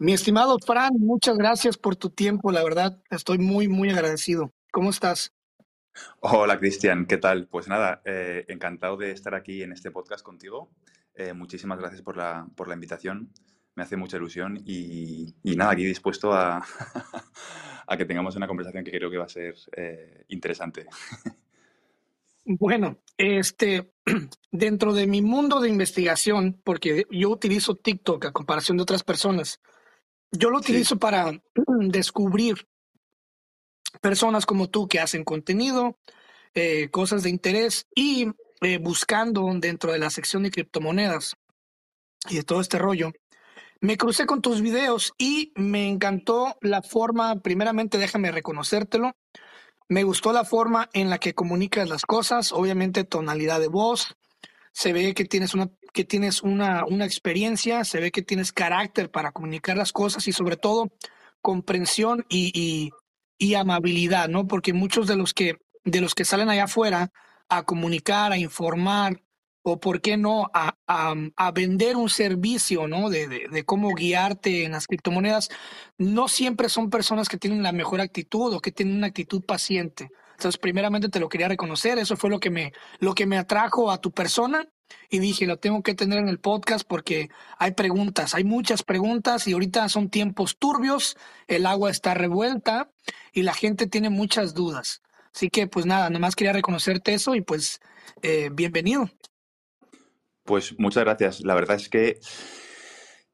Mi estimado Fran, muchas gracias por tu tiempo, la verdad, estoy muy, muy agradecido. ¿Cómo estás? Hola Cristian, ¿qué tal? Pues nada, eh, encantado de estar aquí en este podcast contigo. Eh, muchísimas gracias por la, por la invitación, me hace mucha ilusión y, nada, aquí dispuesto a, a, que tengamos una conversación que creo que va a ser eh, interesante. Bueno, este, dentro de mi mundo de investigación, porque yo utilizo TikTok a comparación de otras personas, yo lo utilizo para descubrir personas como tú que hacen contenido, eh, cosas de interés y eh, buscando dentro de la sección de criptomonedas y de todo este rollo, me crucé con tus videos y me encantó la forma, primeramente déjame reconocértelo, me gustó la forma en la que comunicas las cosas, obviamente tonalidad de voz, se ve que tienes una que tienes una, una experiencia, se ve que tienes carácter para comunicar las cosas y sobre todo comprensión y, y, amabilidad, ¿no? Porque muchos de los que de los que salen allá afuera a comunicar, a informar, o por qué no a, a, vender un servicio, ¿no? De, de, de, cómo guiarte en las criptomonedas, no siempre son personas que tienen la mejor actitud o que tienen una actitud paciente. Entonces, primeramente te lo quería reconocer, eso fue lo que me, lo que me atrajo a tu persona y dije, lo tengo que tener en el podcast porque hay preguntas, hay muchas preguntas y ahorita son tiempos turbios, el agua está revuelta y la gente tiene muchas dudas. Así que, pues nada, nada más quería reconocerte eso y pues eh, bienvenido. Pues muchas gracias. La verdad es que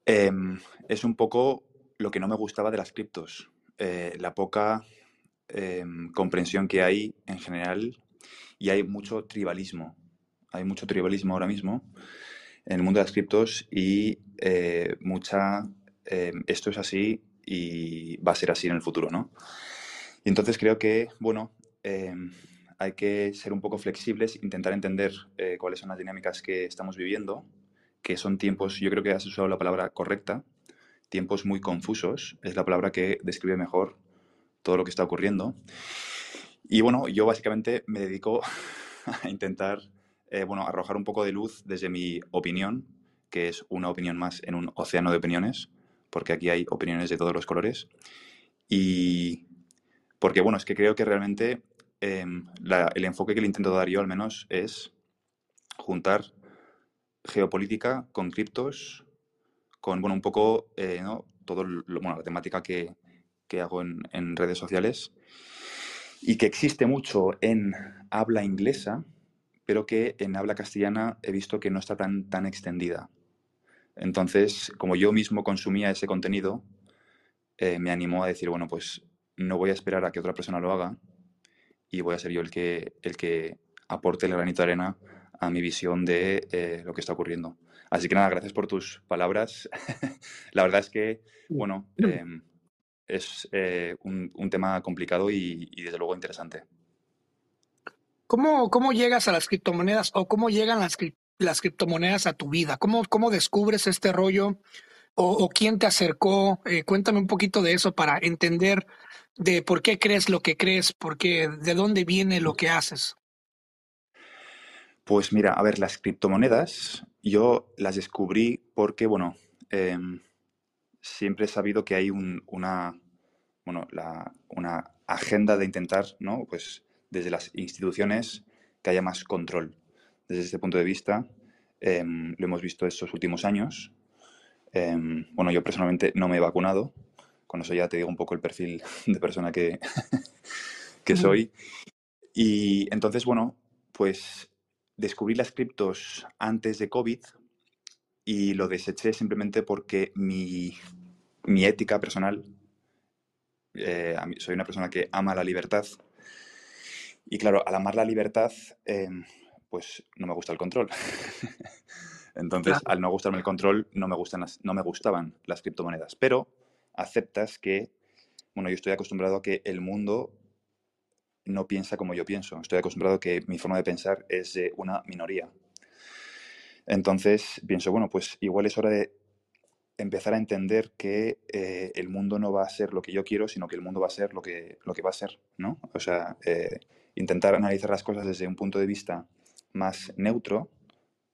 em, es un poco lo que no me gustaba de las criptos. Eh, la poca em, comprensión que hay en general y hay mucho tribalismo. Hay mucho tribalismo ahora mismo en el mundo de las criptos y eh, mucha em, esto es así y va a ser así en el futuro, ¿no? Y entonces creo que, bueno, hay que ser un poco flexibles, intentar entender eh, cuáles son las dinámicas que estamos viviendo, que son tiempos, yo creo que has usado la palabra correcta, tiempos muy confusos, es la palabra que describe mejor todo lo que está ocurriendo. Y bueno, yo básicamente me dedico a intentar, eh, bueno, arrojar un poco de luz desde mi opinión, que es una opinión más en un océano de opiniones, porque aquí hay opiniones de todos los colores. Y porque, bueno, es que creo que realmente Em, el enfoque que le intento dar yo al menos es juntar geopolítica con criptos, con bueno, un poco eh, ¿no? todo bueno, la temática que, que hago en, en, redes sociales y que existe mucho en habla inglesa, pero que en habla castellana he visto que no está tan, tan extendida. Entonces, como yo mismo consumía ese contenido, eh, me animó a decir, bueno, pues no voy a esperar a que otra persona lo haga, y voy a ser yo el que, el que aporte el granito de arena a mi visión de eh, lo que está ocurriendo. Así que nada, gracias por tus palabras. la verdad es que, bueno, em, es eh, un, un, tema complicado y, y, desde luego interesante. ¿Cómo, ¿Cómo llegas a las criptomonedas o cómo llegan las, las criptomonedas a tu vida? ¿Cómo, cómo descubres este rollo? ¿O, o quién te acercó? Eh, cuéntame un poquito de eso para entender de por qué crees lo que crees, porque de dónde viene lo que haces. Pues mira, a ver, las criptomonedas yo las descubrí porque, bueno, eh, siempre he sabido que hay un, una, bueno, la, una agenda de intentar, ¿no? Pues desde las instituciones que haya más control. Desde este punto de vista, eh, lo hemos visto estos últimos años. Eh, bueno, yo personalmente no me he vacunado, con eso ya te digo un poco el perfil de persona que, que soy. Y entonces, bueno, pues descubrí las criptos antes de COVID y lo deseché simplemente porque mi, mi ética personal, eh, soy una persona que ama la libertad y claro, al amar la libertad, em, pues no me gusta el control. Entonces, al no gustarme el control, no me, gustan no me gustaban las criptomonedas. Pero aceptas que, bueno, yo estoy acostumbrado a que el mundo no piensa como yo pienso. Estoy acostumbrado a que mi forma de pensar es de una minoría. Entonces pienso, bueno, pues igual es hora de empezar a entender que eh, el mundo no va a ser lo que yo quiero, sino que el mundo va a ser lo que, lo que va a ser, ¿no? O sea, eh, intentar analizar las cosas desde un punto de vista más neutro,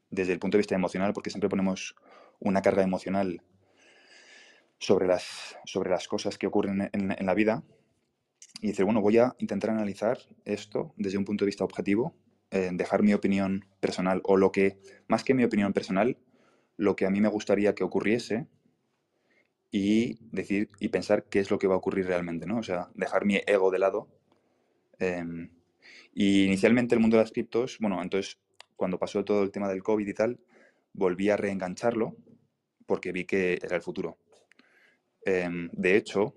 desde el punto de vista emocional, porque siempre ponemos una carga emocional sobre las, sobre las cosas que ocurren en, la vida y dice, bueno, voy a intentar analizar esto desde un punto de vista objetivo, eh, dejar mi opinión personal o lo que, más que mi opinión personal, lo que a mí me gustaría que ocurriese y decir y pensar qué es lo que va a ocurrir realmente, ¿no? O sea, dejar mi ego de lado. Em, y inicialmente el mundo de las criptos, bueno, entonces cuando pasó todo el tema del COVID y tal, volví a reengancharlo porque vi que era el futuro. Em, de hecho,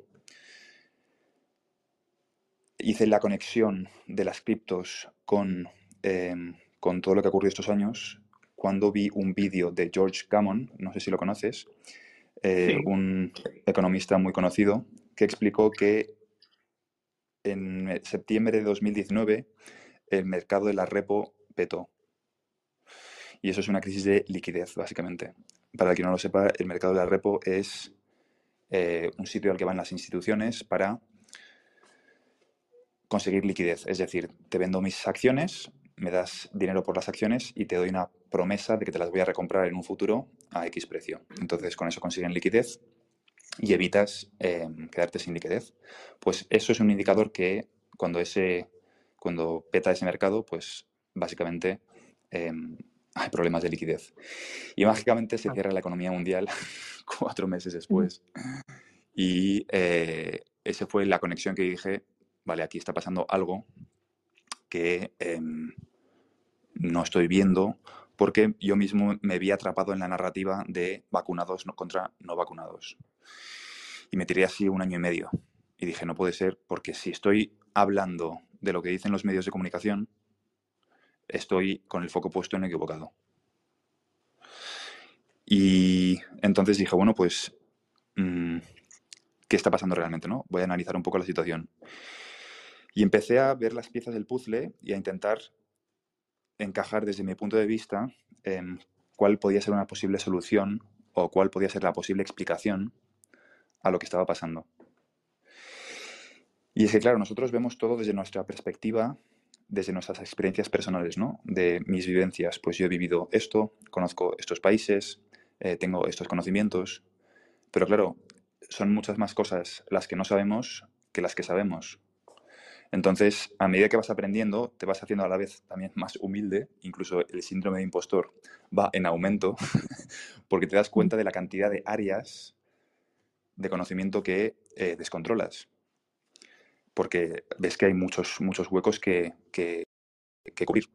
hice la conexión de las criptos con, em, con todo lo que ha ocurrido estos años cuando vi un vídeo de George Gammon, no sé si lo conoces, eh, un economista muy conocido, que explicó que en septiembre de 2019 el mercado de la repo petó. Y eso es una crisis de liquidez, básicamente. Para el que no lo sepa, el mercado de la repo es eh, un sitio al que van las instituciones para conseguir liquidez. Es decir, te vendo mis acciones, me das dinero por las acciones y te doy una promesa de que te las voy a recomprar en un futuro a X precio. Entonces, con eso consiguen liquidez y evitas em, quedarte sin liquidez. Pues eso es un indicador que cuando ese cuando peta ese mercado, pues básicamente em, hay problemas de liquidez. Y mágicamente se cierra la economía mundial cuatro meses después. Y eh, esa fue la conexión que dije, vale, aquí está pasando algo que em, no estoy viendo porque yo mismo me vi atrapado en la narrativa de vacunados contra no vacunados. Y me tiré así un año y medio. Y dije, no puede ser, porque si estoy hablando de lo que dicen los medios de comunicación, estoy con el foco puesto en equivocado. Y entonces dije, bueno, pues, mm, ¿qué está pasando realmente? ¿no? Voy a analizar un poco la situación. Y empecé a ver las piezas del puzzle y a intentar encajar desde mi punto de vista en cuál podía ser una posible solución o cuál podía ser la posible explicación a lo que estaba pasando. Y es que, claro, nosotros vemos todo desde nuestra perspectiva, desde nuestras experiencias personales, ¿no? De mis vivencias. Pues yo he vivido esto, conozco estos países, eh, tengo estos conocimientos, pero claro, son muchas más cosas las que no sabemos que las que sabemos. Entonces, a medida que vas aprendiendo, te vas haciendo a la vez también más humilde, incluso el síndrome de impostor va en aumento, porque te das cuenta de la cantidad de áreas de conocimiento que eh, descontrolas porque ves que hay muchos, muchos huecos que, que, cubrir.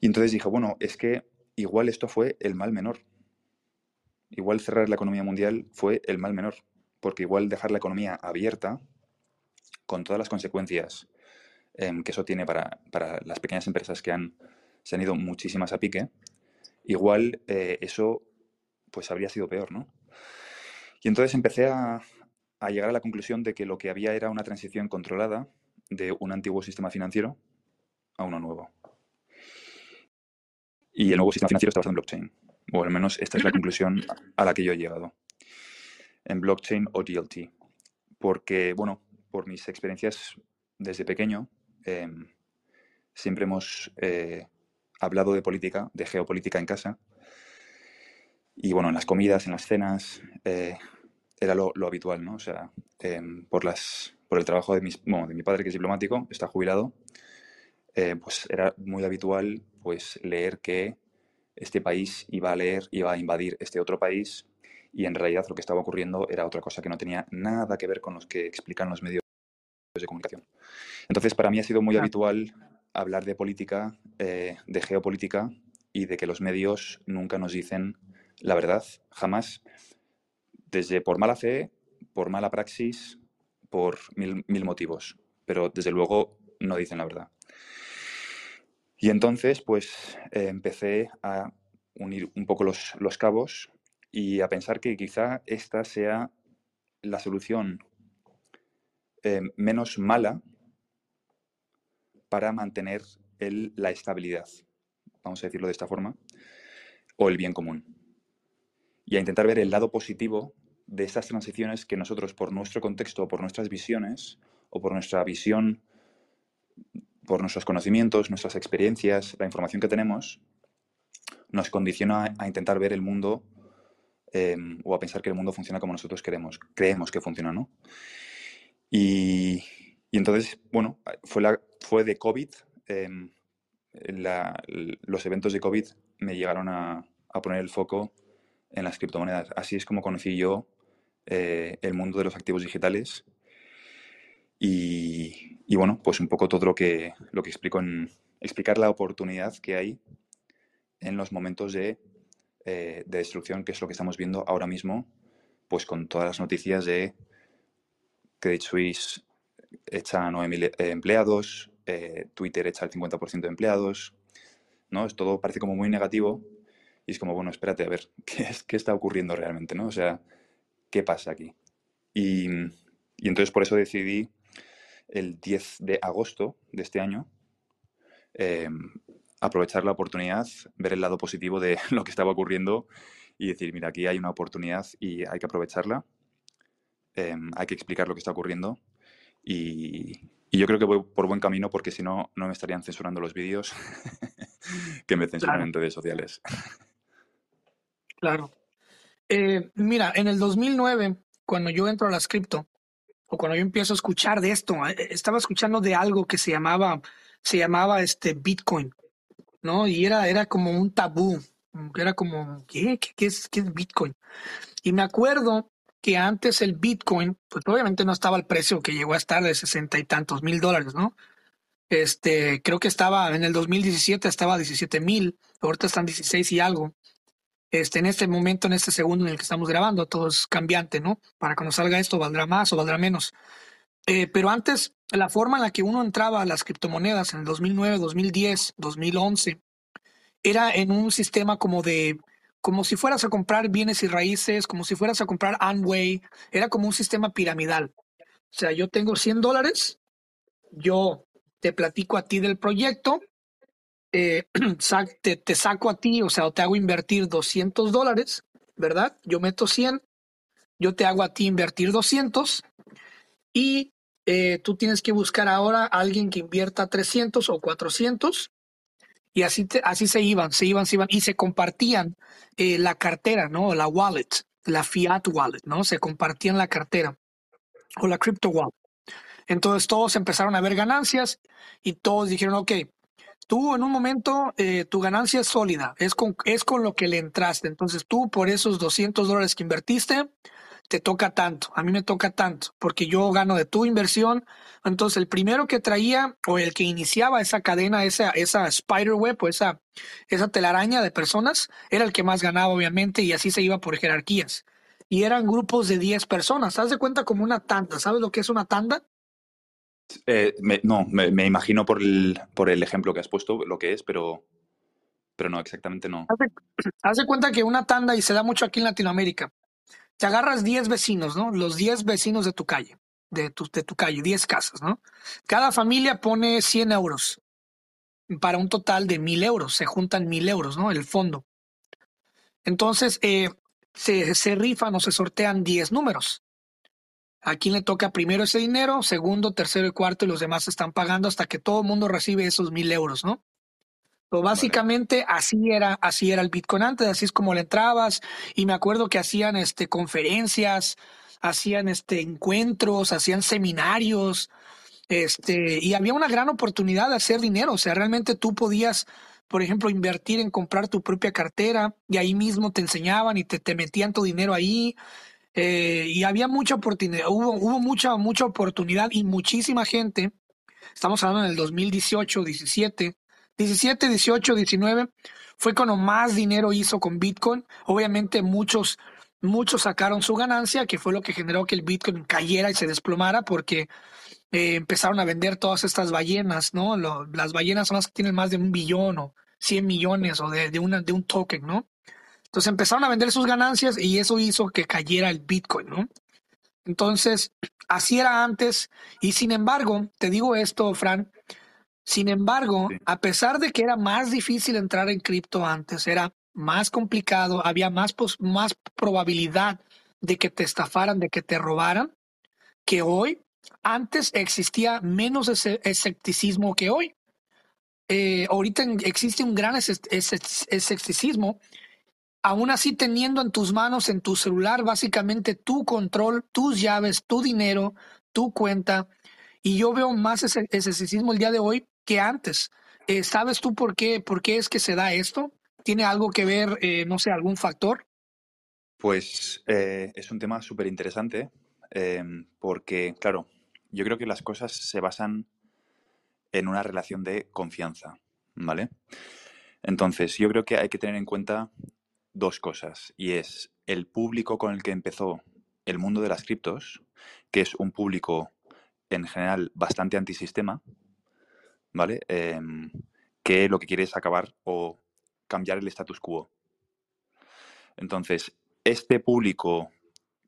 Y entonces dije, bueno, es que igual esto fue el mal menor. Igual cerrar la economía mundial fue el mal menor, porque igual dejar la economía abierta, con todas las consecuencias em, que eso tiene para, las pequeñas empresas que han, se han ido muchísimas a pique, igual eh, eso pues habría sido peor, ¿no? Y entonces empecé a, a llegar a la conclusión de que lo que había era una transición controlada de un antiguo sistema financiero a uno nuevo. Y el nuevo sistema financiero está basado en blockchain. O al menos esta es la conclusión a la que yo he llegado. En blockchain o DLT. Porque, bueno, por mis experiencias desde pequeño, em, siempre hemos eh, hablado de política, de geopolítica en casa. Y bueno, en las comidas, en las cenas, eh, era lo, habitual, ¿no? O sea, em, por, las, por el trabajo de, mis, de mi padre, que es diplomático, está jubilado, eh, pues era muy habitual pues, leer que este país iba a leer, iba a invadir este otro país y en realidad lo que estaba ocurriendo era otra cosa que no tenía nada que ver con los que explican los medios de comunicación. Entonces, para mí ha sido muy habitual hablar de política, eh, de geopolítica y de que los medios nunca nos dicen la verdad, jamás desde por mala fe, por mala praxis, por mil, motivos, pero desde luego no dicen la verdad. Y entonces, pues eh, empecé a unir un poco los, cabos y a pensar que quizá esta sea la solución eh, menos mala para mantener la estabilidad, vamos a decirlo de esta forma, o el bien común. Y a intentar ver el lado positivo de estas transiciones que nosotros, por nuestro contexto, por nuestras visiones o por nuestra visión, por nuestros conocimientos, nuestras experiencias, la información que tenemos, nos condiciona a, intentar ver el mundo em, o a pensar que el mundo funciona como nosotros queremos, creemos que funciona, ¿no? Y, entonces, bueno, fue, la, fue de COVID, em, los eventos de COVID me llegaron a, poner el foco en las criptomonedas. Así es como conocí yo eh, el mundo de los activos digitales y, y, bueno, pues un poco todo lo que, lo que explico en explicar la oportunidad que hay en los momentos de, eh, de destrucción, que es lo que estamos viendo ahora mismo, pues con todas las noticias de Credit Suisse echa a 9.000 eh, empleados, eh, Twitter echa el 50% de empleados, ¿no? Es todo parece como muy negativo y es como, bueno, espérate a ver, ¿qué, es, qué está ocurriendo realmente, ¿no? O sea, ¿qué pasa aquí? Y, y entonces por eso decidí el 10 de agosto de este año em, aprovechar la oportunidad, ver el lado positivo de lo que estaba ocurriendo y decir, mira, aquí hay una oportunidad y hay que aprovecharla, em, hay que explicar lo que está ocurriendo y, yo creo que voy por buen camino porque si no, no me estarían censurando los vídeos que me censuran en redes sociales. Claro. Eh, mira, en el 2009, cuando yo entro a la cripto, o cuando yo empiezo a escuchar de esto, eh, estaba escuchando de algo que se llamaba, se llamaba este Bitcoin, ¿no? Y era, era como un tabú, era como, ¿qué? ¿Qué, es, ¿Qué es Bitcoin? Y me acuerdo que antes el Bitcoin, pues obviamente no estaba al precio que llegó a estar de sesenta y tantos mil dólares, ¿no? Este, creo que estaba en el 2017 estaba a 17 mil, ahorita están 16 y algo. Este, en este momento, en este segundo en el que estamos grabando, todo es cambiante, ¿no? Para cuando salga esto, valdrá más o valdrá menos. Eh, pero antes, la forma en la que uno entraba a las criptomonedas en el 2009, 2010, 2011, era en un sistema como de como si fueras a comprar bienes y raíces, como si fueras a comprar Amway, era como un sistema piramidal. O sea, yo tengo 100 dólares, yo te platico a ti del proyecto, eh, te, saco a ti, o sea, te hago invertir 200 dólares, ¿verdad? Yo meto 100, yo te hago a ti invertir 200 y eh, tú tienes que buscar ahora a alguien que invierta 300 o 400 y así, así se iban, se iban, se iban y se compartían eh, la cartera, ¿no? La wallet, la fiat wallet, ¿no? Se compartían la cartera o la crypto wallet. Entonces todos empezaron a ver ganancias y todos dijeron, ok, tú en un momento eh, tu ganancia es sólida, es con, es con lo que le entraste. Entonces tú por esos 200 dólares que invertiste, te toca tanto, a mí me toca tanto, porque yo gano de tu inversión. Entonces, el primero que traía o el que iniciaba esa cadena, esa, esa spider web o esa, esa telaraña de personas, era el que más ganaba, obviamente, y así se iba por jerarquías. Y eran grupos de 10 personas. ¿Haz de cuenta como una tanda? ¿Sabes lo que es una tanda? Eh, no, me, imagino por el, por el ejemplo que has puesto lo que es, pero, pero no, exactamente no. haz de cuenta que una tanda, y se da mucho aquí en Latinoamérica, te agarras 10 vecinos, ¿no? Los 10 vecinos de tu calle, de tu, de tu calle, 10 casas, ¿no? Cada familia pone 100 euros para un total de 1000 euros, se juntan 1000 euros, ¿no? El fondo. Entonces, eh, se, se rifan o se sortean 10 números. ¿A quién le toca primero ese dinero? Segundo, tercero y cuarto, y los demás están pagando hasta que todo el mundo recibe esos mil euros, ¿no? Básicamente así era, así era el Bitcoin antes, así es como le entrabas. Y me acuerdo que hacían este conferencias, hacían este encuentros, hacían seminarios, este, y había una gran oportunidad de hacer dinero. O sea, realmente tú podías, por ejemplo, invertir en comprar tu propia cartera, y ahí mismo te enseñaban y te, te metían tu dinero ahí. Eh, y había mucha oportunidad, hubo, hubo mucha, mucha oportunidad y muchísima gente. Estamos hablando del 2018, 17, 17, 18, 19 fue cuando más dinero hizo con Bitcoin. Obviamente muchos, muchos sacaron su ganancia, que fue lo que generó que el Bitcoin cayera y se desplomara porque eh, empezaron a vender todas estas ballenas, ¿no? las ballenas son las que tienen más de un billón o 100 millones o de, de, una, de un token, ¿no? Entonces empezaron a vender sus ganancias y eso hizo que cayera el Bitcoin, ¿no? Entonces, así era antes y sin embargo, te digo esto, Fran, sin embargo, a pesar de que era más difícil entrar en cripto antes, era más complicado, había más, más probabilidad de que te estafaran, de que te robaran, que hoy, antes existía menos ese escepticismo que hoy. Eh, ahorita existe un gran escepticismo aún así teniendo en tus manos, en tu celular, básicamente tu control, tus llaves, tu dinero, tu cuenta. Y yo veo más ese escepticismo el día de hoy que antes. Eh, ¿Sabes tú por qué, por qué es que se da esto? ¿Tiene algo que ver, eh, no sé, algún factor? Pues eh, es un tema súper interesante em, porque, claro, yo creo que las cosas se basan en una relación de confianza, ¿vale? Entonces, yo creo que hay que tener en cuenta dos cosas y es el público con el que empezó el mundo de las criptos, que es un público en general bastante antisistema, ¿vale? Em, que lo que quiere es acabar o cambiar el status quo. Entonces, este público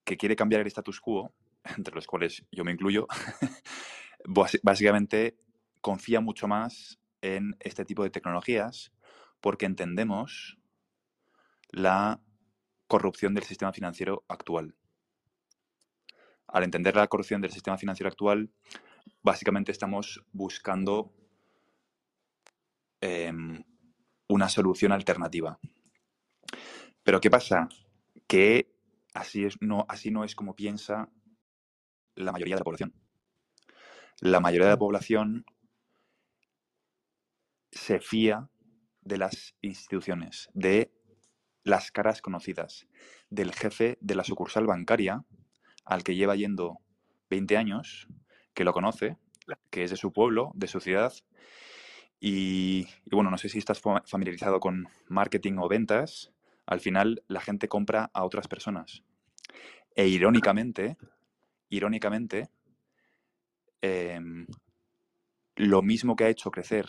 que quiere cambiar el status quo, entre los cuales yo me incluyo, básicamente confía mucho más en este tipo de tecnologías porque entendemos la corrupción del sistema financiero actual. Al entender la corrupción del sistema financiero actual, básicamente estamos buscando em, una solución alternativa. Pero ¿qué pasa? Que así, es, no, así no es como piensa la mayoría de la población. La mayoría de la población se fía de las instituciones, de las caras conocidas, del jefe de la sucursal bancaria al que lleva yendo 20 años, que lo conoce, que es de su pueblo, de su ciudad. Y, bueno, no sé si estás familiarizado con marketing o ventas. Al final la gente compra a otras personas. E irónicamente, irónicamente, em, lo mismo que ha hecho crecer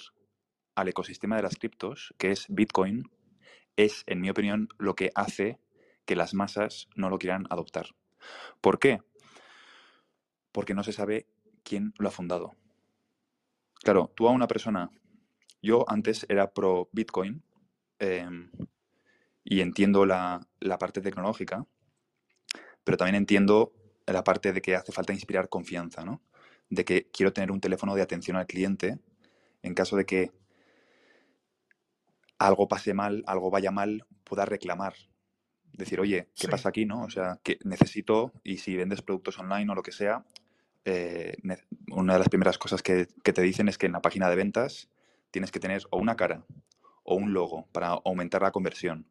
al ecosistema de las criptos, que es Bitcoin, es, en mi opinión, lo que hace que las masas no lo quieran adoptar. ¿Por qué? Porque no se sabe quién lo ha fundado. Claro, tú a una persona, yo antes era pro Bitcoin em, y entiendo la, la parte tecnológica, pero también entiendo la parte de que hace falta inspirar confianza, ¿no? De que quiero tener un teléfono de atención al cliente en caso de que algo pase mal, algo vaya mal, pueda reclamar. Decir, oye, ¿qué pasa aquí? ¿no? O sea, que necesito, y si vendes productos online o lo que sea, eh, una de las primeras cosas que, te dicen es que en la página de ventas tienes que tener o una cara o un logo para aumentar la conversión.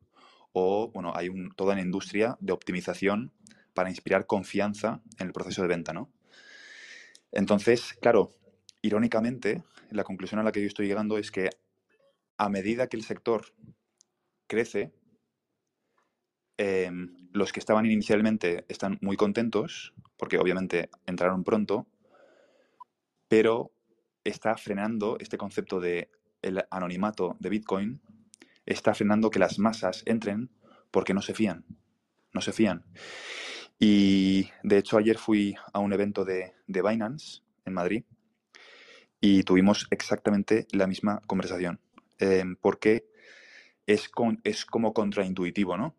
O, bueno, hay toda una industria de optimización para inspirar confianza en el proceso de venta, ¿no? Entonces, claro, irónicamente, la conclusión a la que yo estoy llegando es que a medida que el sector crece, em, los que estaban inicialmente están muy contentos, porque obviamente entraron pronto, pero está frenando este concepto de el anonimato de Bitcoin, está frenando que las masas entren porque no se fían, no se fían. Y de hecho ayer fui a un evento de, de Binance en Madrid y tuvimos exactamente la misma conversación. Em, porque es, es como contraintuitivo, ¿no?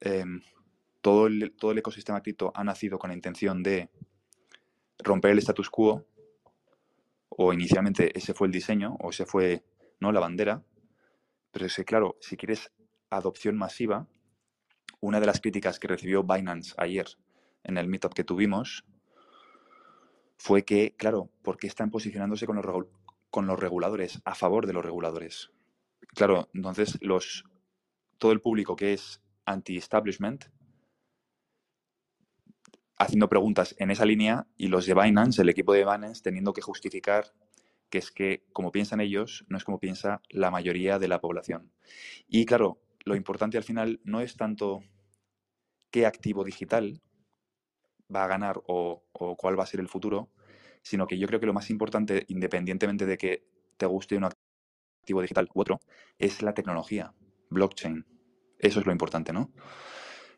Em, todo, el, todo el ecosistema cripto ha nacido con la intención de romper el status quo, o inicialmente ese fue el diseño, o ese fue ¿no? la bandera, pero es que, claro, si quieres adopción masiva, una de las críticas que recibió Binance ayer en el meetup que tuvimos fue que, claro, ¿por qué están posicionándose con los, con los reguladores, a favor de los reguladores. Claro, entonces los, todo el público que es anti-establishment, haciendo preguntas en esa línea y los de Binance, el equipo de Binance, teniendo que justificar que es que como piensan ellos, no es como piensa la mayoría de la población. Y claro, lo importante al final no es tanto qué activo digital va a ganar o, cuál va a ser el futuro, sino que yo creo que lo más importante, independientemente de que te guste un activo digital u otro, es la tecnología, blockchain. Eso es lo importante, ¿no?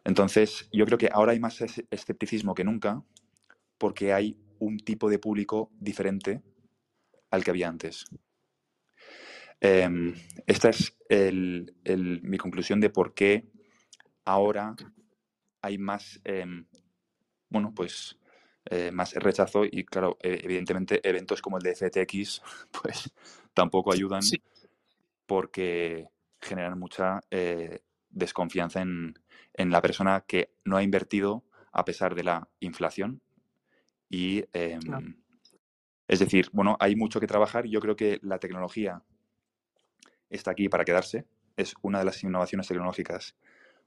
Entonces, yo creo que ahora hay más escepticismo que nunca porque hay un tipo de público diferente al que había antes. Em, esta es mi conclusión de por qué ahora hay más, em, bueno, pues eh, más rechazo y claro, e, evidentemente eventos como el de FTX pues tampoco ayudan porque generan mucha eh, desconfianza en, la persona que no ha invertido a pesar de la inflación. Y em, es decir, bueno, hay mucho que trabajar. Yo creo que la tecnología está aquí para quedarse. Es una de las innovaciones tecnológicas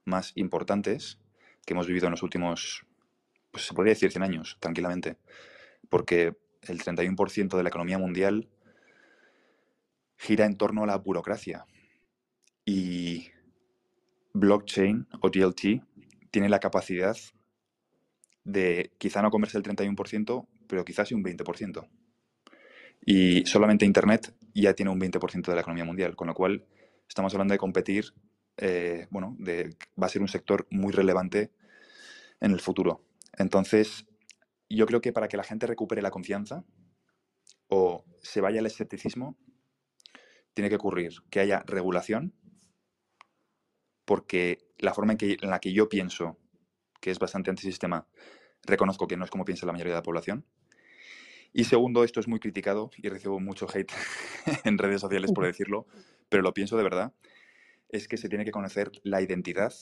más importantes que hemos vivido en los últimos, pues se podría decir 100 años, tranquilamente. Porque el 31% de la economía mundial gira en torno a la burocracia. Y blockchain o DLT tiene la capacidad de quizá no comerse el 31%, pero quizás sí un 20%. Y solamente Internet ya tiene un 20% de la economía mundial, con lo cual estamos hablando de competir, eh, bueno, de, va a ser un sector muy relevante en el futuro. Entonces, yo creo que para que la gente recupere la confianza o se vaya al escepticismo, tiene que ocurrir que haya regulación, porque la forma en, que, en la que yo pienso, que es bastante antisistema, reconozco que no es como piensa la mayoría de la población. Y segundo, esto es muy criticado y recibo mucho hate en redes sociales por decirlo, pero lo pienso de verdad, es que se tiene que conocer la identidad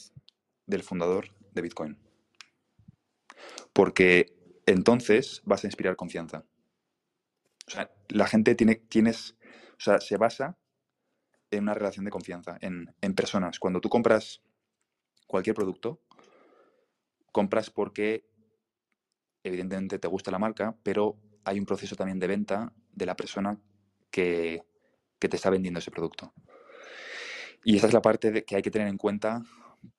del fundador de Bitcoin. Porque entonces vas a inspirar confianza. O sea, la gente tiene, tienes, o sea, se basa en una relación de confianza, en, en personas. Cuando tú compras cualquier producto, compras porque evidentemente te gusta la marca, pero hay un proceso también de venta de la persona que, te está vendiendo ese producto. Y esa es la parte que hay que tener en cuenta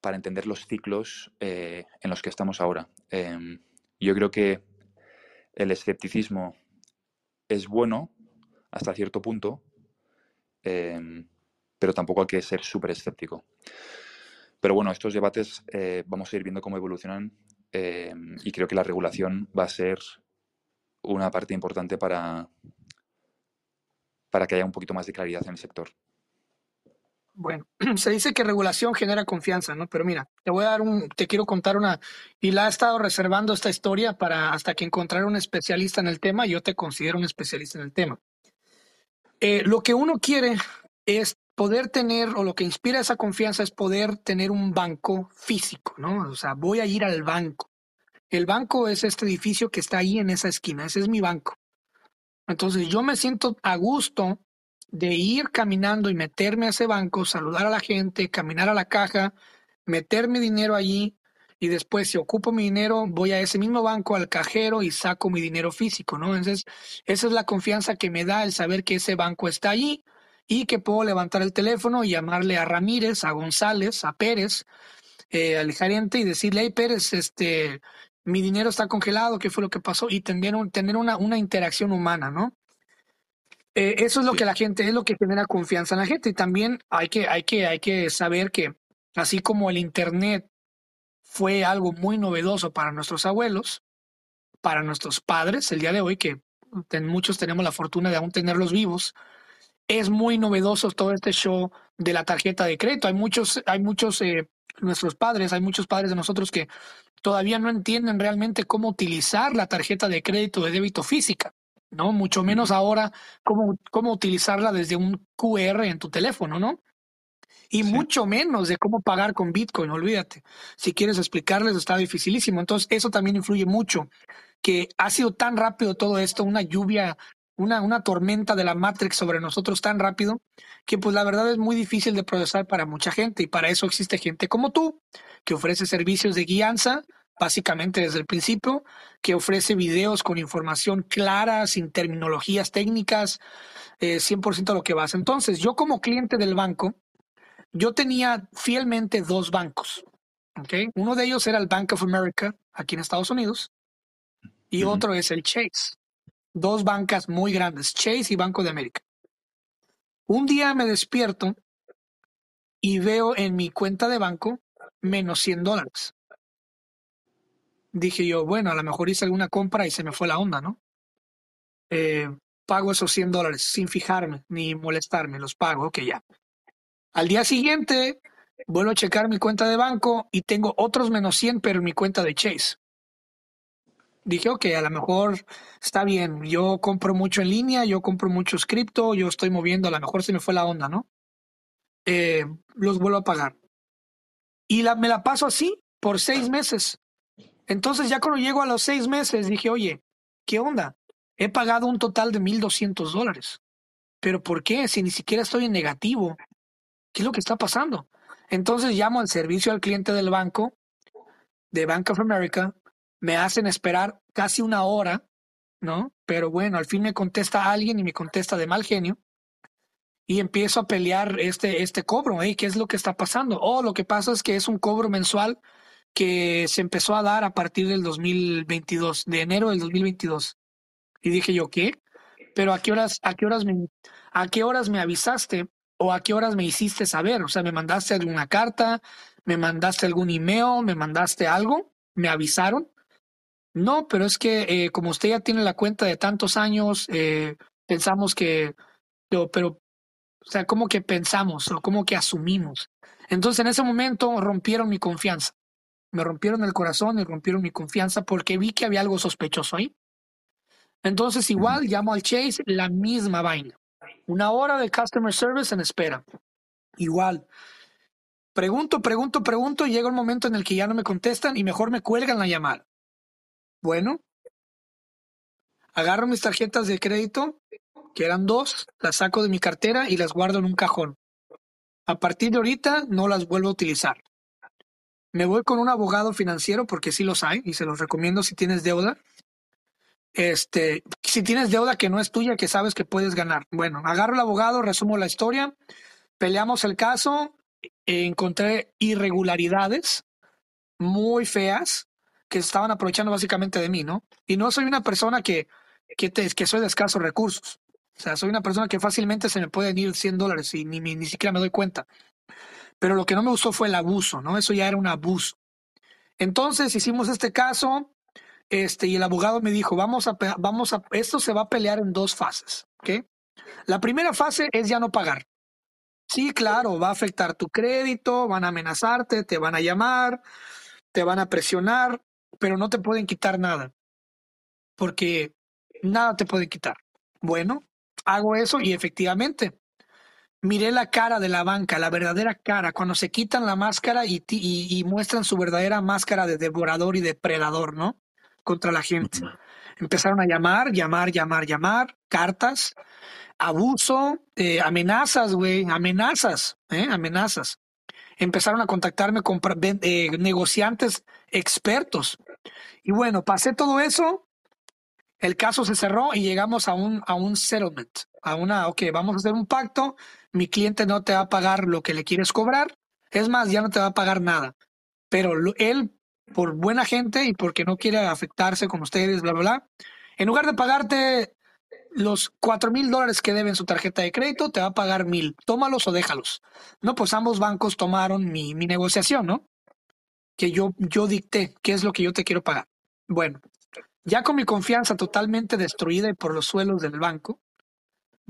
para entender los ciclos eh, en los que estamos ahora. Em, yo creo que el escepticismo es bueno hasta cierto punto, em, pero tampoco hay que ser súper escéptico. Pero bueno, estos debates eh, vamos a ir viendo cómo evolucionan em, y creo que la regulación va a ser una parte importante para, para que haya un poquito más de claridad en el sector. Bueno, se dice que regulación genera confianza, ¿no? Pero mira, te voy a dar un, te quiero contar una, y la he estado reservando esta historia para hasta que encontrar un especialista en el tema, yo te considero un especialista en el tema. Eh, lo que uno quiere es poder tener, o lo que inspira esa confianza es poder tener un banco físico, ¿no? O sea, voy a ir al banco. El banco es este edificio que está ahí en esa esquina, ese es mi banco. Entonces yo me siento a gusto de ir caminando y meterme a ese banco, saludar a la gente, caminar a la caja, meter mi dinero allí y después si ocupo mi dinero voy a ese mismo banco al cajero y saco mi dinero físico, ¿no? Entonces esa es la confianza que me da el saber que ese banco está allí y que puedo levantar el teléfono y llamarle a Ramírez, a González, a Pérez, eh, al gerente y decirle, hey Pérez, este, mi dinero está congelado, qué fue lo que pasó, y tener, tener una, una interacción humana, ¿no? Eh, eso es lo que la gente, es lo que genera confianza en la gente. Y también hay que, hay que, hay que saber que así como el Internet fue algo muy novedoso para nuestros abuelos, para nuestros padres, el día de hoy, que muchos tenemos la fortuna de aún tenerlos vivos, es muy novedoso todo este show de la tarjeta de crédito. Hay muchos, hay muchos, eh, nuestros padres, hay muchos padres de nosotros que todavía no entienden realmente cómo utilizar la tarjeta de crédito de débito física, ¿no? Mucho menos ahora cómo, cómo utilizarla desde un QR en tu teléfono, ¿no? Y mucho menos de cómo pagar con Bitcoin, olvídate. Si quieres explicarles, está dificilísimo. Entonces, eso también influye mucho, que ha sido tan rápido todo esto, una lluvia, una, una tormenta de la Matrix sobre nosotros tan rápido, que pues la verdad es muy difícil de procesar para mucha gente. Y para eso existe gente como tú, que ofrece servicios de guianza, básicamente desde el principio, que ofrece videos con información clara, sin terminologías técnicas, eh, 100% lo que vas. Entonces, yo como cliente del banco, yo tenía fielmente dos bancos. ¿okay? Uno de ellos era el Bank of America, aquí en Estados Unidos, y otro es el Chase. Dos bancas muy grandes, Chase y Banco de América. Un día me despierto y veo en mi cuenta de banco menos 100 dólares. Dije yo, bueno, a lo mejor hice alguna compra y se me fue la onda, ¿no? Eh, pago esos 100 dólares sin fijarme ni molestarme, los pago, ok, ya. Al día siguiente, vuelvo a checar mi cuenta de banco y tengo otros menos 100, pero en mi cuenta de Chase. Dije, ok, a lo mejor está bien, yo compro mucho en línea, yo compro mucho cripto, yo estoy moviendo, a lo mejor se me fue la onda, ¿no? Eh, los vuelvo a pagar. Y me la paso así por seis meses. Entonces ya cuando llego a los seis meses dije, oye, ¿qué onda? He pagado un total de 1.200 dólares. ¿Pero por qué? Si ni siquiera estoy en negativo. ¿Qué es lo que está pasando? Entonces llamo al servicio al cliente del banco, de Bank of America, me hacen esperar casi una hora, ¿no? Pero bueno, al fin me contesta alguien y me contesta de mal genio. Y empiezo a pelear este, este cobro, ¿eh? ¿Qué es lo que está pasando? Oh, lo que pasa es que es un cobro mensual que se empezó a dar a partir del 2022, de enero del 2022. Y dije yo, ¿qué? Pero ¿a qué horas, a qué horas me, a qué horas me avisaste o a qué horas me hiciste saber? O sea, ¿me mandaste alguna carta? ¿Me mandaste algún email? ¿Me mandaste algo? ¿Me avisaron? No, pero es que eh, como usted ya tiene la cuenta de tantos años, eh, pensamos que, pero, pero, o sea, como que pensamos o como que asumimos. Entonces en ese momento rompieron mi confianza me rompieron el corazón y rompieron mi confianza porque vi que había algo sospechoso ahí. Entonces igual llamo al Chase, la misma vaina. Una hora de customer service en espera. Igual. Pregunto, pregunto, pregunto y llega un momento en el que ya no me contestan y mejor me cuelgan la llamada. Bueno, agarro mis tarjetas de crédito, que eran dos, las saco de mi cartera y las guardo en un cajón. A partir de ahorita no las vuelvo a utilizar. Me voy con un abogado financiero porque sí los hay y se los recomiendo si tienes deuda. Este, si tienes deuda que no es tuya, que sabes que puedes ganar. Bueno, agarro el abogado, resumo la historia, peleamos el caso, encontré irregularidades muy feas que estaban aprovechando básicamente de mí, ¿no? Y no soy una persona que, que, que soy de escasos recursos. O sea, soy una persona que fácilmente se me pueden ir 100 dólares y ni, ni siquiera me doy cuenta. Pero lo que no me gustó fue el abuso, ¿no? Eso ya era un abuso. Entonces hicimos este caso, este, y el abogado me dijo, vamos a, vamos a, esto se va a pelear en dos fases, ¿ok? La primera fase es ya no pagar. Sí, claro, va a afectar tu crédito, van a amenazarte, te van a llamar, te van a presionar, pero no te pueden quitar nada, porque nada te puede quitar. Bueno, hago eso y efectivamente miré la cara de la banca, la verdadera cara, cuando se quitan la máscara y, y, muestran su verdadera máscara de devorador y depredador, ¿no? Contra la gente. Empezaron a llamar, llamar, llamar, llamar, cartas, abuso, eh, amenazas, güey, amenazas, ¿eh? amenazas. Empezaron a contactarme con eh, negociantes expertos. Y bueno, pasé todo eso, el caso se cerró y llegamos a un, a un settlement, a una, ok, vamos a hacer un pacto, mi cliente no te va a pagar lo que le quieres cobrar, es más, ya no te va a pagar nada. Pero él, por buena gente y porque no quiere afectarse con ustedes, bla, bla, bla, en lugar de pagarte los cuatro mil dólares que deben su tarjeta de crédito, te va a pagar mil. Tómalos o déjalos. No, pues ambos bancos tomaron mi, mi negociación, ¿no? Que yo, yo dicté qué es lo que yo te quiero pagar. Bueno, ya con mi confianza totalmente destruida por los suelos del banco,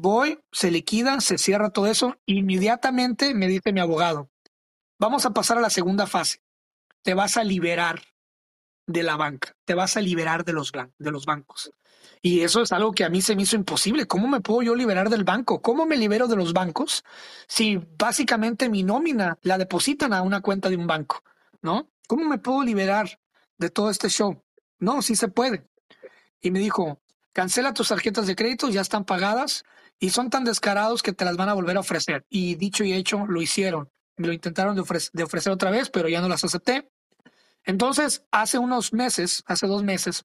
Voy, se liquida, se cierra todo eso. Inmediatamente me dice mi abogado, vamos a pasar a la segunda fase. Te vas a liberar de la banca, te vas a liberar de los, de los bancos. Y eso es algo que a mí se me hizo imposible. ¿Cómo me puedo yo liberar del banco? ¿Cómo me libero de los bancos si básicamente mi nómina la depositan a una cuenta de un banco? ¿No? ¿Cómo me puedo liberar de todo este show? No, sí se puede. Y me dijo, cancela tus tarjetas de crédito, ya están pagadas, y son tan descarados que te las van a volver a ofrecer. Y dicho y hecho, lo hicieron. Lo intentaron de, ofrecer otra vez, pero ya no las acepté. Entonces, hace unos meses, hace dos meses,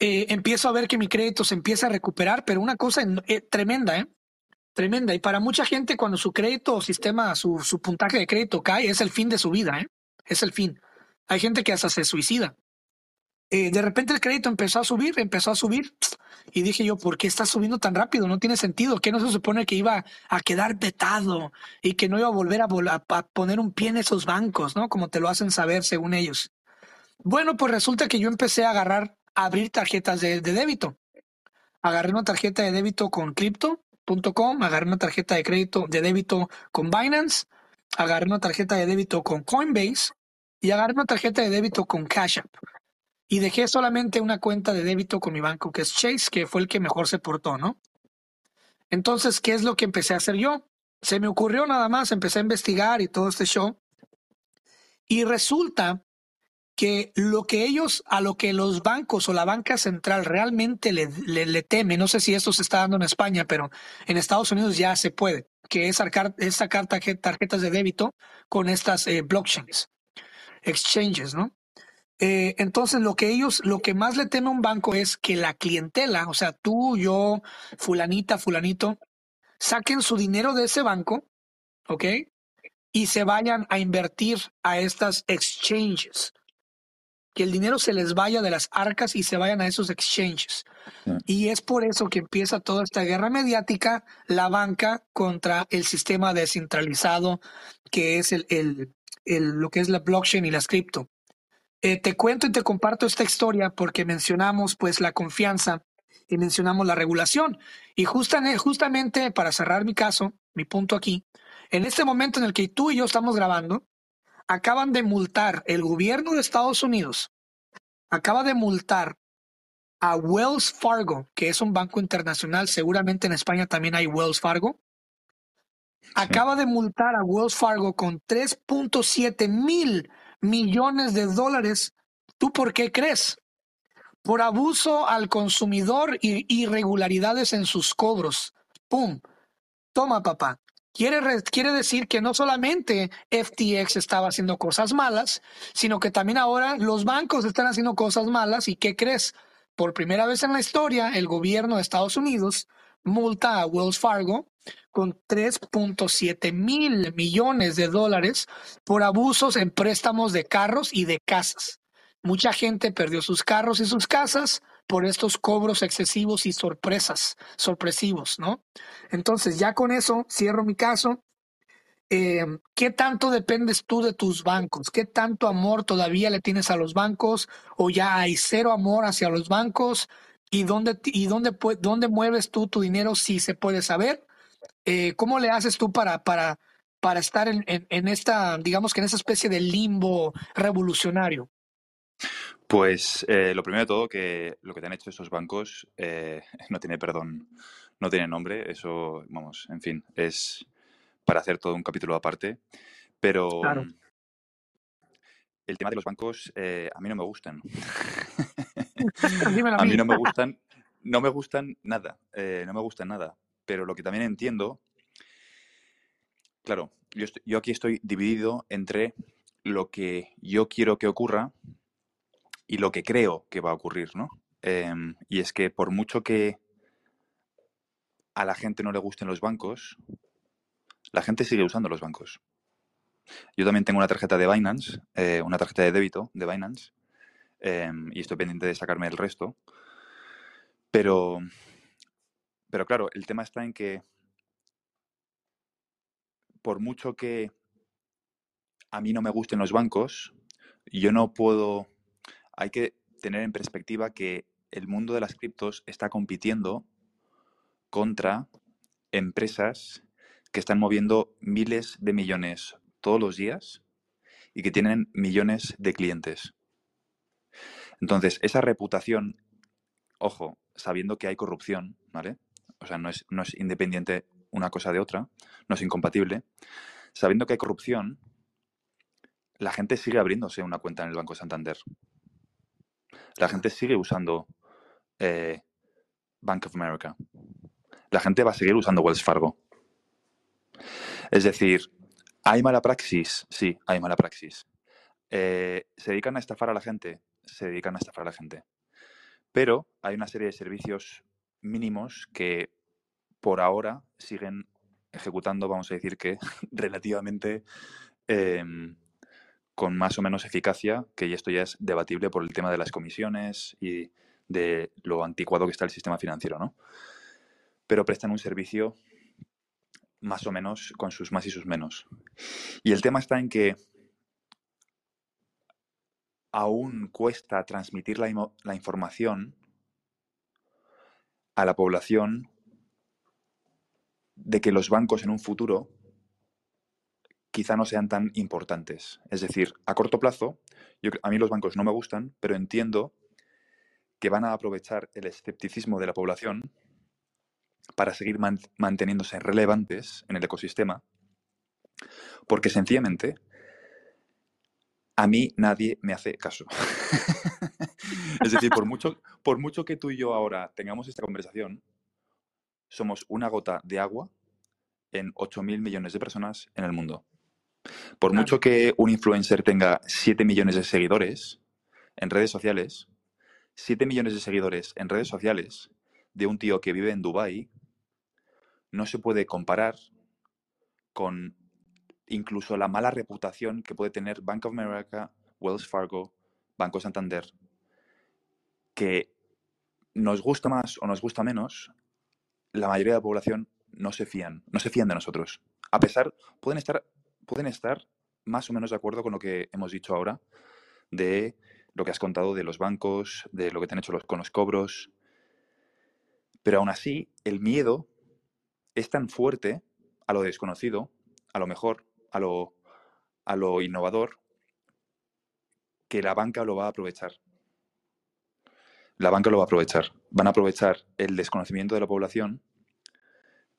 eh, empiezo a ver que mi crédito se empieza a recuperar, pero una cosa eh, tremenda, ¿eh? Tremenda. Y para mucha gente, cuando su crédito o sistema, su, su puntaje de crédito cae, es el fin de su vida, ¿eh? Es el fin. Hay gente que hasta se suicida. Eh, de repente el crédito empezó a subir, empezó a subir. Y dije yo, ¿por qué está subiendo tan rápido? No tiene sentido. ¿Qué no se supone que iba a quedar vetado y que no iba a volver a, a, poner un pie en esos bancos, ¿no? Como te lo hacen saber según ellos. Bueno, pues resulta que yo empecé a agarrar, a abrir tarjetas de, de débito. Agarré una tarjeta de débito con Crypto.com, agarré una tarjeta de crédito de débito con Binance, agarré una tarjeta de débito con Coinbase y agarré una tarjeta de débito con Cash App y dejé solamente una cuenta de débito con mi banco, que es Chase, que fue el que mejor se portó, ¿no? Entonces, ¿qué es lo que empecé a hacer yo? Se me ocurrió nada más, empecé a investigar y todo este show. Y resulta que lo que ellos, a lo que los bancos o la banca central realmente le, le, teme, no sé si esto se está dando en España, pero en Estados Unidos ya se puede, que es sacar, es sacar tarjetas de débito con estas eh, blockchains, exchanges, ¿no? Eh, entonces, lo que ellos, lo que más le teme a un banco es que la clientela, o sea, tú, yo, fulanita, fulanito, saquen su dinero de ese banco, ¿ok? Y se vayan a invertir a estas exchanges que el dinero se les vaya de las arcas y se vayan a esos exchanges. Y es por eso que empieza toda esta guerra mediática, la banca contra el sistema descentralizado, que es el, el, lo que es la blockchain y las cripto. Eh, te cuento y te comparto esta historia porque mencionamos pues la confianza y mencionamos la regulación. Y justamente para cerrar mi caso, mi punto aquí, en este momento en el que tú y yo estamos grabando, acaban de multar, el gobierno de Estados Unidos acaba de multar a Wells Fargo, que es un banco internacional, seguramente en España también hay Wells Fargo. Acaba de multar a Wells Fargo con 3.7 mil millones de dólares. ¿Tú por qué crees? Por abuso al consumidor y irregularidades en sus cobros. ¡Pum! Toma, papá. Quiere, decir que no solamente FTX estaba haciendo cosas malas, sino que también ahora los bancos están haciendo cosas malas. ¿Y qué crees? Por primera vez en la historia, el gobierno de Estados Unidos multa a Wells Fargo con 3.7 mil millones de dólares por abusos en préstamos de carros y de casas. Mucha gente perdió sus carros y sus casas por estos cobros excesivos y sorpresas, sorpresivos, ¿no? Entonces, ya con eso cierro mi caso. Eh, ¿Qué tanto dependes tú de tus bancos? ¿Qué tanto amor todavía le tienes a los bancos? ¿O ya hay cero amor hacia los bancos? ¿Y dónde, y dónde, dónde mueves tú tu dinero si se puede saber? Eh, ¿Cómo le haces tú para, para, para estar en, en, esta, digamos que en esa especie de limbo revolucionario? Pues eh, lo primero de todo, que lo que te han hecho estos bancos eh, no tiene perdón, no tiene nombre, eso, vamos, en fin, es para hacer todo un capítulo aparte, pero el tema de los bancos eh, a mí no me gustan. a mí no me gustan, no me gustan nada, no me gustan nada, pero lo que también entiendo, claro, yo, yo aquí estoy dividido entre lo que yo quiero que ocurra y lo que creo que va a ocurrir, ¿no? Em, y es que por mucho que a la gente no le gusten los bancos, la gente sigue usando los bancos. Yo también tengo una tarjeta de Binance, eh, una tarjeta de débito de Binance, em, y estoy pendiente de sacarme el resto. Pero, pero claro, el tema está en que por mucho que a mí no me gusten los bancos, yo no puedo hay que tener en perspectiva que el mundo de las criptos está compitiendo contra empresas que están moviendo miles de millones todos los días y que tienen millones de clientes. Entonces, esa reputación, ojo, sabiendo que hay corrupción, ¿vale? O sea, no es, no es independiente una cosa de otra, no es incompatible. Sabiendo que hay corrupción, la gente sigue abriéndose una cuenta en el Banco Santander la gente sigue usando eh, Bank of America. La gente va a seguir usando Wells Fargo. Es decir, ¿hay mala praxis? Sí, hay mala praxis. Eh, ¿Se dedican a estafar a la gente? Se dedican a estafar a la gente. Pero hay una serie de servicios mínimos que por ahora siguen ejecutando, vamos a decir que relativamente em, con más o menos eficacia, que esto ya es debatible por el tema de las comisiones y de lo anticuado que está el sistema financiero, ¿no? Pero prestan un servicio más o menos con sus más y sus menos. Y el tema está en que aún cuesta transmitir la, la información a la población de que los bancos en un futuro quizá no sean tan importantes. Es decir, a corto plazo, a mí los bancos no me gustan, pero entiendo que van a aprovechar el escepticismo de la población para seguir manteniéndose relevantes en el ecosistema, porque sencillamente a mí nadie me hace caso. es decir, por mucho, por mucho que tú y yo ahora tengamos esta conversación, somos una gota de agua en 8.000 millones de personas en el mundo. Por mucho que un influencer tenga 7 millones de seguidores en redes sociales, 7 millones de seguidores en redes sociales de un tío que vive en Dubái no se puede comparar con incluso la mala reputación que puede tener Bank of America, Wells Fargo, Banco Santander, que nos gusta más o nos gusta menos, la mayoría de la población no se fían, no se fían de nosotros. A pesar, pueden estar, pueden estar más o menos de acuerdo con lo que hemos dicho ahora, de lo que has contado de los bancos, de lo que te han hecho los, con los cobros. Pero aún así, el miedo es tan fuerte a lo desconocido, a lo mejor, a lo, a lo innovador, que la banca lo va a aprovechar. La banca lo va a aprovechar. Van a aprovechar el desconocimiento de la población,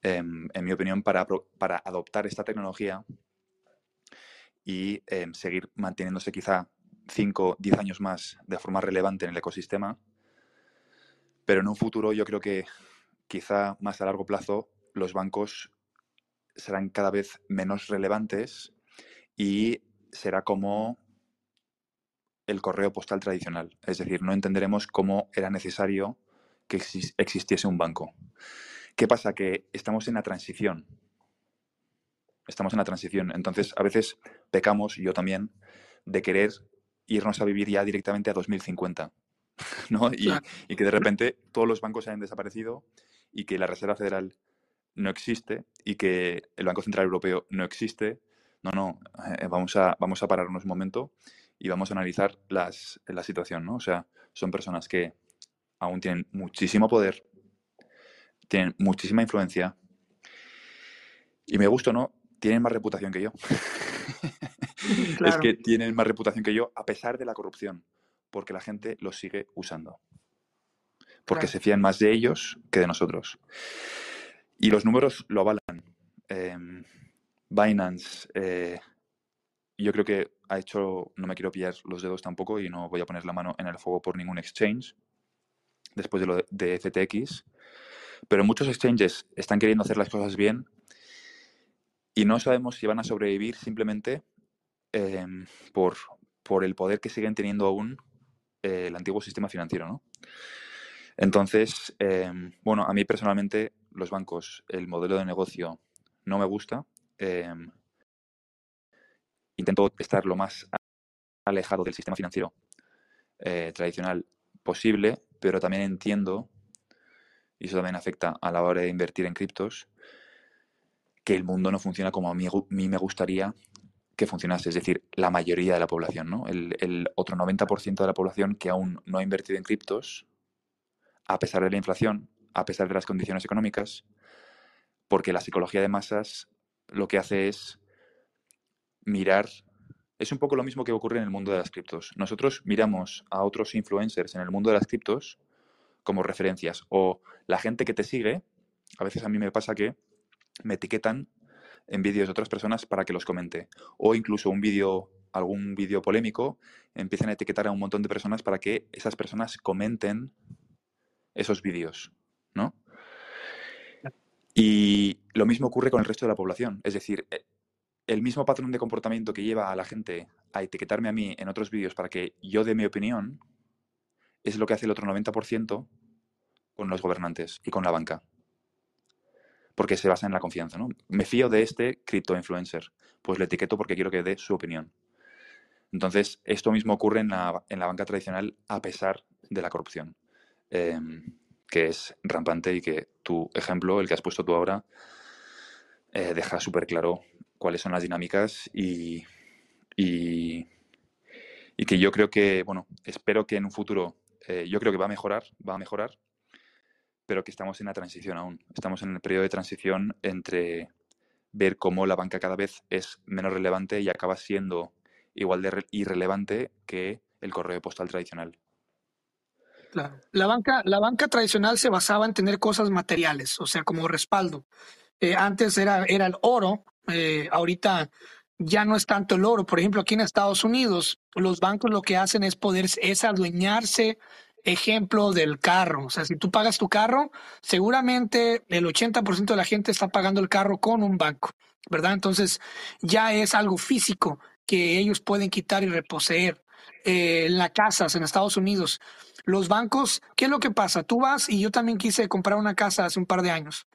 em, en mi opinión, para, para adoptar esta tecnología y em, seguir manteniéndose quizá 5, 10 años más de forma relevante en el ecosistema. Pero en un futuro yo creo que quizá más a largo plazo los bancos serán cada vez menos relevantes y será como el correo postal tradicional. Es decir, no entenderemos cómo era necesario que existiese un banco. ¿Qué pasa? Que estamos en la transición. Estamos en la transición. Entonces, a veces pecamos, yo también, de querer irnos a vivir ya directamente a 2050. ¿no? Y, y, que de repente todos los bancos hayan desaparecido y que la Reserva Federal no existe y que el Banco Central Europeo no existe. No, no, eh, vamos, a, vamos a pararnos un momento y vamos a analizar las, la situación, ¿no? O sea, son personas que aún tienen muchísimo poder, tienen muchísima influencia y me gusta no, tienen más reputación que yo. Es que tienen más reputación que yo a pesar de la corrupción, porque la gente los sigue usando. Porque se fían más de ellos que de nosotros. Y los números lo avalan. Em, Binance, eh, yo creo que ha hecho, no me quiero pillar los dedos tampoco y no voy a poner la mano en el fuego por ningún exchange después de lo de FTX, pero muchos exchanges están queriendo hacer las cosas bien y no sabemos si van a sobrevivir simplemente em, por, por el poder que siguen teniendo aún eh, el antiguo sistema financiero, ¿no? Entonces, em, bueno, a mí personalmente los bancos, el modelo de negocio no me gusta. Em, intento estar lo más alejado del sistema financiero eh, tradicional posible, pero también entiendo, y eso también afecta a la hora de invertir en criptos, que el mundo no funciona como a mí, me gustaría que funcionase, es decir, la mayoría de la población, ¿no? El, el otro 90% de la población que aún no ha invertido en criptos, a pesar de la inflación, a pesar de las condiciones económicas, porque la psicología de masas lo que hace es mirar, es un poco lo mismo que ocurre en el mundo de las criptos. Nosotros miramos a otros influencers en el mundo de las criptos como referencias o la gente que te sigue, a veces a mí me pasa que me etiquetan en vídeos de otras personas para que los comente o incluso un vídeo algún vídeo polémico, empiezan a etiquetar a un montón de personas para que esas personas comenten esos vídeos. ¿no? Y lo mismo ocurre con el resto de la población. Es decir, eh, el mismo patrón de comportamiento que lleva a la gente a etiquetarme a mí en otros vídeos para que yo dé mi opinión, es lo que hace el otro 90% con los gobernantes y con la banca. Porque se basa en la confianza, ¿no? Me fío de este cripto influencer, pues le etiqueto porque quiero que dé su opinión. Entonces, esto mismo ocurre en la, banca tradicional a pesar de la corrupción. Em, que es rampante y que tu ejemplo, el que has puesto tú ahora, eh, deja súper claro cuáles son las dinámicas y, y, que yo creo que, bueno, espero que en un futuro, eh, yo creo que va a mejorar, va a mejorar, pero que estamos en la transición aún. Estamos en el periodo de transición entre ver cómo la banca cada vez es menos relevante y acaba siendo igual de irrelevante que el correo postal tradicional. La banca, la banca tradicional se basaba en tener cosas materiales, o sea, como respaldo. Eh, antes era, era el oro, eh, ahorita ya no es tanto el oro. Por ejemplo, aquí en Estados Unidos, los bancos lo que hacen es poder, es adueñarse, ejemplo, del carro. O sea, si tú pagas tu carro, seguramente el 80% de la gente está pagando el carro con un banco, ¿verdad? Entonces, ya es algo físico que ellos pueden quitar y reposeer. Eh, en las casas en Estados Unidos, los bancos, ¿qué es lo que pasa? Tú vas y yo también quise comprar una casa hace un par de años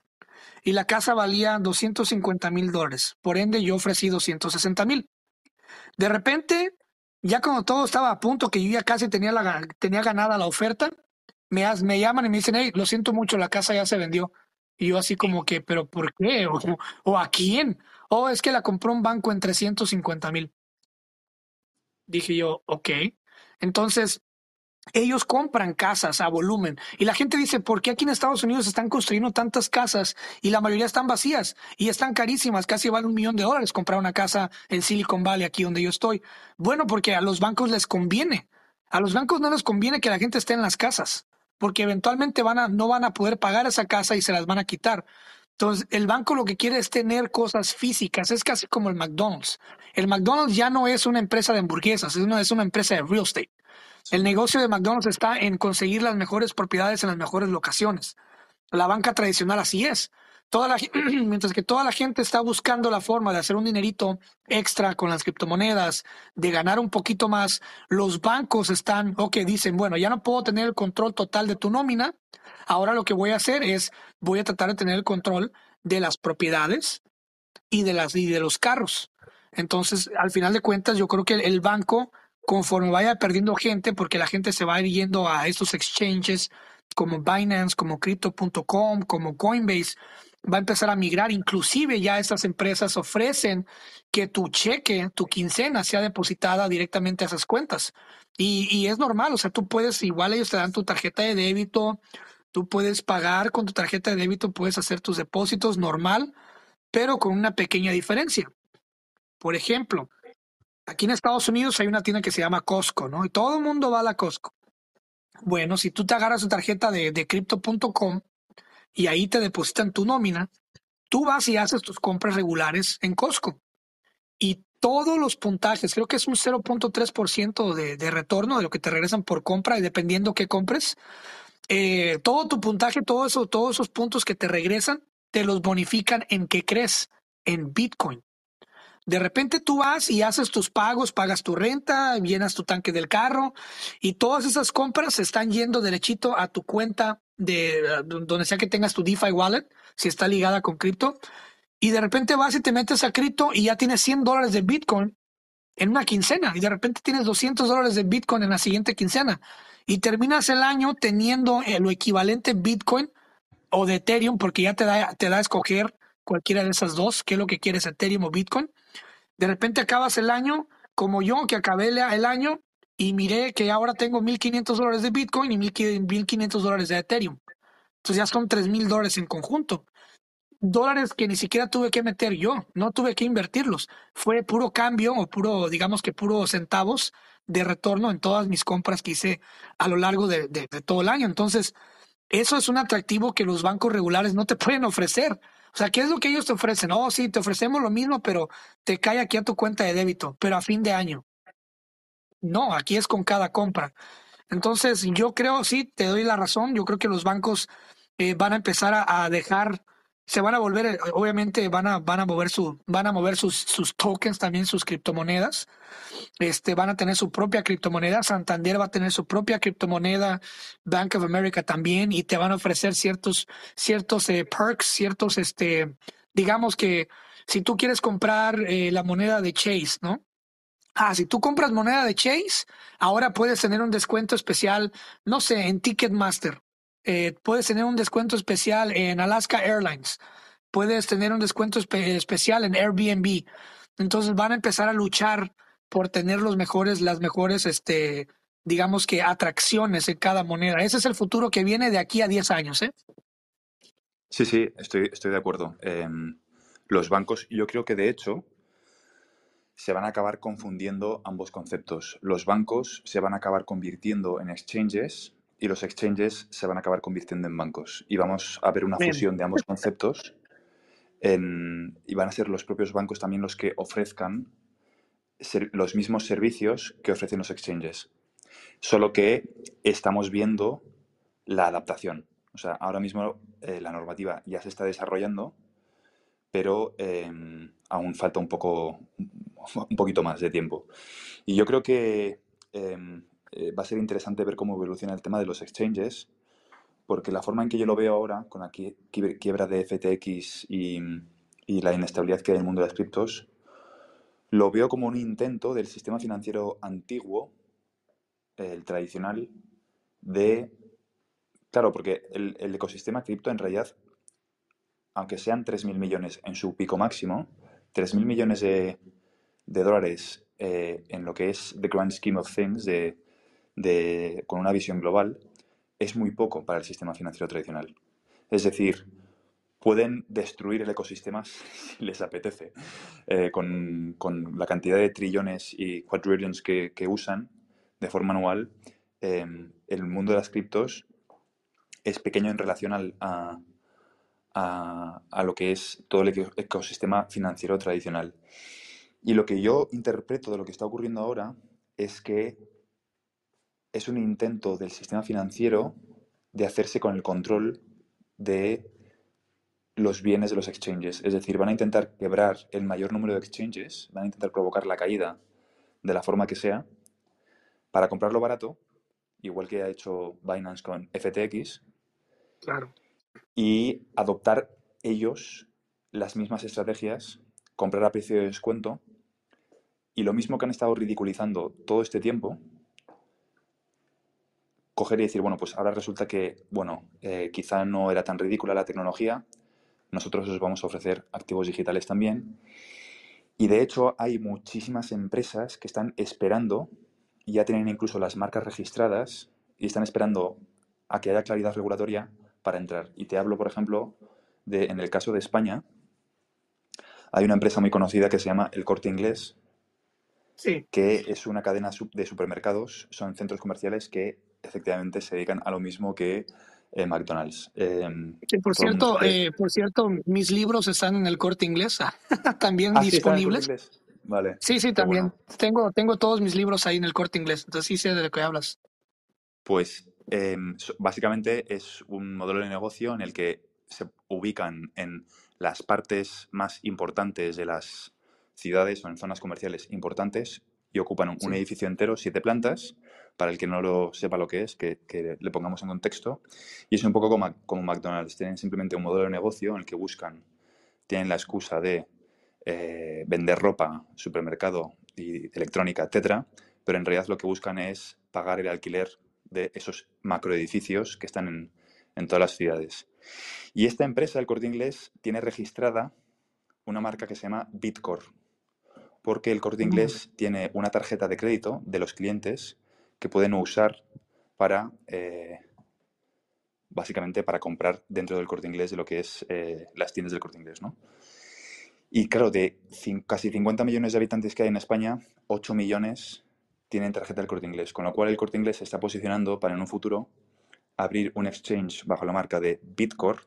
y la casa valía 250 mil dólares. Por ende, yo ofrecí 260 mil. De repente, ya cuando todo estaba a punto, que yo ya casi tenía, la, tenía ganada la oferta, me, me llaman y me dicen, hey, lo siento mucho, la casa ya se vendió. Y yo así como que, ¿pero por qué? ¿O, o a quién? Oh, es que la compró un banco en 350 mil. Dije yo, ok. Entonces, ellos compran casas a volumen y la gente dice, ¿por qué aquí en Estados Unidos están construyendo tantas casas y la mayoría están vacías y están carísimas? Casi vale un millón de dólares comprar una casa en Silicon Valley, aquí donde yo estoy. Bueno, porque a los bancos les conviene. A los bancos no les conviene que la gente esté en las casas, porque eventualmente van a, no van a poder pagar esa casa y se las van a quitar. Entonces, el banco lo que quiere es tener cosas físicas, es casi como el McDonald's. El McDonald's ya no es una empresa de hamburguesas, es una, es una empresa de real estate. El negocio de McDonald's está en conseguir las mejores propiedades en las mejores locaciones. La banca tradicional así es. Toda la, mientras que toda la gente está buscando la forma de hacer un dinerito extra con las criptomonedas, de ganar un poquito más, los bancos están, ok, dicen, bueno, ya no puedo tener el control total de tu nómina, ahora lo que voy a hacer es, voy a tratar de tener el control de las propiedades y de, las, y de los carros. Entonces, al final de cuentas, yo creo que el banco conforme vaya perdiendo gente, porque la gente se va ir yendo a estos exchanges como Binance, como Crypto.com, como Coinbase, va a empezar a migrar. Inclusive ya estas empresas ofrecen que tu cheque, tu quincena sea depositada directamente a esas cuentas. Y, y es normal, o sea, tú puedes, igual ellos te dan tu tarjeta de débito, tú puedes pagar con tu tarjeta de débito, puedes hacer tus depósitos normal, pero con una pequeña diferencia. Por ejemplo, Aquí en Estados Unidos hay una tienda que se llama Costco, ¿no? Y todo el mundo va a la Costco. Bueno, si tú te agarras tu tarjeta de, de crypto.com y ahí te depositan tu nómina, tú vas y haces tus compras regulares en Costco. Y todos los puntajes, creo que es un 0.3% de, de retorno de lo que te regresan por compra y dependiendo qué compres, eh, todo tu puntaje, todo eso, todos esos puntos que te regresan, te los bonifican en qué crees, en Bitcoin. De repente tú vas y haces tus pagos, pagas tu renta, llenas tu tanque del carro y todas esas compras están yendo derechito a tu cuenta de donde sea que tengas tu DeFi wallet, si está ligada con cripto. Y de repente vas y te metes a cripto y ya tienes 100 dólares de Bitcoin en una quincena y de repente tienes 200 dólares de Bitcoin en la siguiente quincena y terminas el año teniendo lo equivalente Bitcoin o de Ethereum porque ya te da, te da a escoger cualquiera de esas dos, qué es lo que quieres, Ethereum o Bitcoin. De repente acabas el año como yo, que acabé el año y miré que ahora tengo 1.500 dólares de Bitcoin y 1.500 dólares de Ethereum. Entonces ya son 3.000 dólares en conjunto. Dólares que ni siquiera tuve que meter yo, no tuve que invertirlos. Fue puro cambio o puro, digamos que puro centavos de retorno en todas mis compras que hice a lo largo de todo el año. Entonces, eso es un atractivo que los bancos regulares no te pueden ofrecer. O sea, ¿qué es lo que ellos te ofrecen? Oh, sí, te ofrecemos lo mismo, pero te cae aquí a tu cuenta de débito, pero a fin de año. No, aquí es con cada compra. Entonces, yo creo, sí, te doy la razón. Yo creo que los bancos eh, van a empezar a, a, dejar, se van a volver, eh, obviamente van a, van a mover su, van a mover sus, sus tokens también, sus criptomonedas este, van a tener su propia criptomoneda, Santander va a tener su propia criptomoneda, Bank of America también, y te van a ofrecer ciertos, ciertos eh, perks, ciertos, este, digamos que si tú quieres comprar eh, la moneda de Chase, ¿no? Ah, si tú compras moneda de Chase, ahora puedes tener un descuento especial, no sé, en Ticketmaster. Eh, puedes tener un descuento especial en Alaska Airlines. Puedes tener un descuento especial en Airbnb. Entonces van a empezar a luchar por tener los mejores, las mejores, este, digamos que atracciones en cada moneda. Ese es el futuro que viene de aquí a 10 años, ¿eh? Sí, sí, estoy, estoy de acuerdo. Eh, los bancos, yo creo que de hecho se van a acabar confundiendo ambos conceptos. Los bancos se van a acabar convirtiendo en exchanges y los exchanges se van a acabar convirtiendo en bancos. Y vamos a ver una Bien. fusión de ambos conceptos y van a ser los propios bancos también los que ofrezcan los mismos servicios que ofrecen los exchanges. Solo que estamos viendo la adaptación. O sea, ahora mismo eh, la normativa ya se está desarrollando, pero em, aún falta un poco, un poquito más de tiempo. Y yo creo que em, eh, va a ser interesante ver cómo evoluciona el tema de los exchanges, porque la forma en que yo lo veo ahora, con la quiebra de FTX y, y la inestabilidad que hay en el mundo de las criptos, lo veo como un intento del sistema financiero antiguo, el tradicional, de... Claro, porque el, ecosistema cripto en realidad, aunque sean 3.000 millones en su pico máximo, 3.000 millones de, dólares eh, en lo que es the grand scheme of things, de, con una visión global, es muy poco para el sistema financiero tradicional. Es decir, pueden destruir el ecosistema si les apetece. Eh, con, la cantidad de trillones y quadrillions que, usan de forma anual, em, el mundo de las criptos es pequeño en relación al, a, a, lo que es todo el ecosistema financiero tradicional. Y lo que yo interpreto de lo que está ocurriendo ahora es que es un intento del sistema financiero de hacerse con el control de los bienes de los exchanges. Es decir, van a intentar quebrar el mayor número de exchanges, van a intentar provocar la caída de la forma que sea, para comprarlo barato, igual que ha hecho Binance con FTX. Claro. Y adoptar ellos las mismas estrategias, comprar a precio de descuento, y lo mismo que han estado ridiculizando todo este tiempo, coger y decir, bueno, pues ahora resulta que, bueno, eh, quizá no era tan ridícula la tecnología, nosotros os vamos a ofrecer activos digitales también. Y de hecho hay muchísimas empresas que están esperando, y ya tienen incluso las marcas registradas, y están esperando a que haya claridad regulatoria para entrar. Y te hablo, por ejemplo, de, en el caso de España, hay una empresa muy conocida que se llama El Corte Inglés, que es una cadena de supermercados, son centros comerciales que efectivamente se dedican a lo mismo que eh, McDonald's. Em, por cierto, eh, por cierto, mis libros están en el corte inglés, también ah, disponibles. Sí, vale. Sí, sí, también. Tengo, tengo todos mis libros ahí en el corte inglés, entonces sí sé de lo que hablas. Pues em, básicamente es un modelo de negocio en el que se ubican en las partes más importantes de las ciudades o en zonas comerciales importantes y ocupan un edificio entero, siete plantas, para el que no lo sepa lo que es, que, le pongamos en contexto. Y es un poco como, como, McDonald's, tienen simplemente un modelo de negocio en el que buscan, tienen la excusa de eh, vender ropa, supermercado y electrónica, etcétera, pero en realidad lo que buscan es pagar el alquiler de esos macroedificios que están en, en todas las ciudades. Y esta empresa, el Corte Inglés, tiene registrada una marca que se llama Bitcore, porque el Corte Inglés tiene una tarjeta de crédito de los clientes que pueden usar para, eh, básicamente, para comprar dentro del corte inglés de lo que es eh, las tiendas del corte inglés, ¿no? Y claro, de casi 50 millones de habitantes que hay en España, 8 millones tienen tarjeta del corte inglés, con lo cual el corte inglés se está posicionando para en un futuro abrir un exchange bajo la marca de Bitcore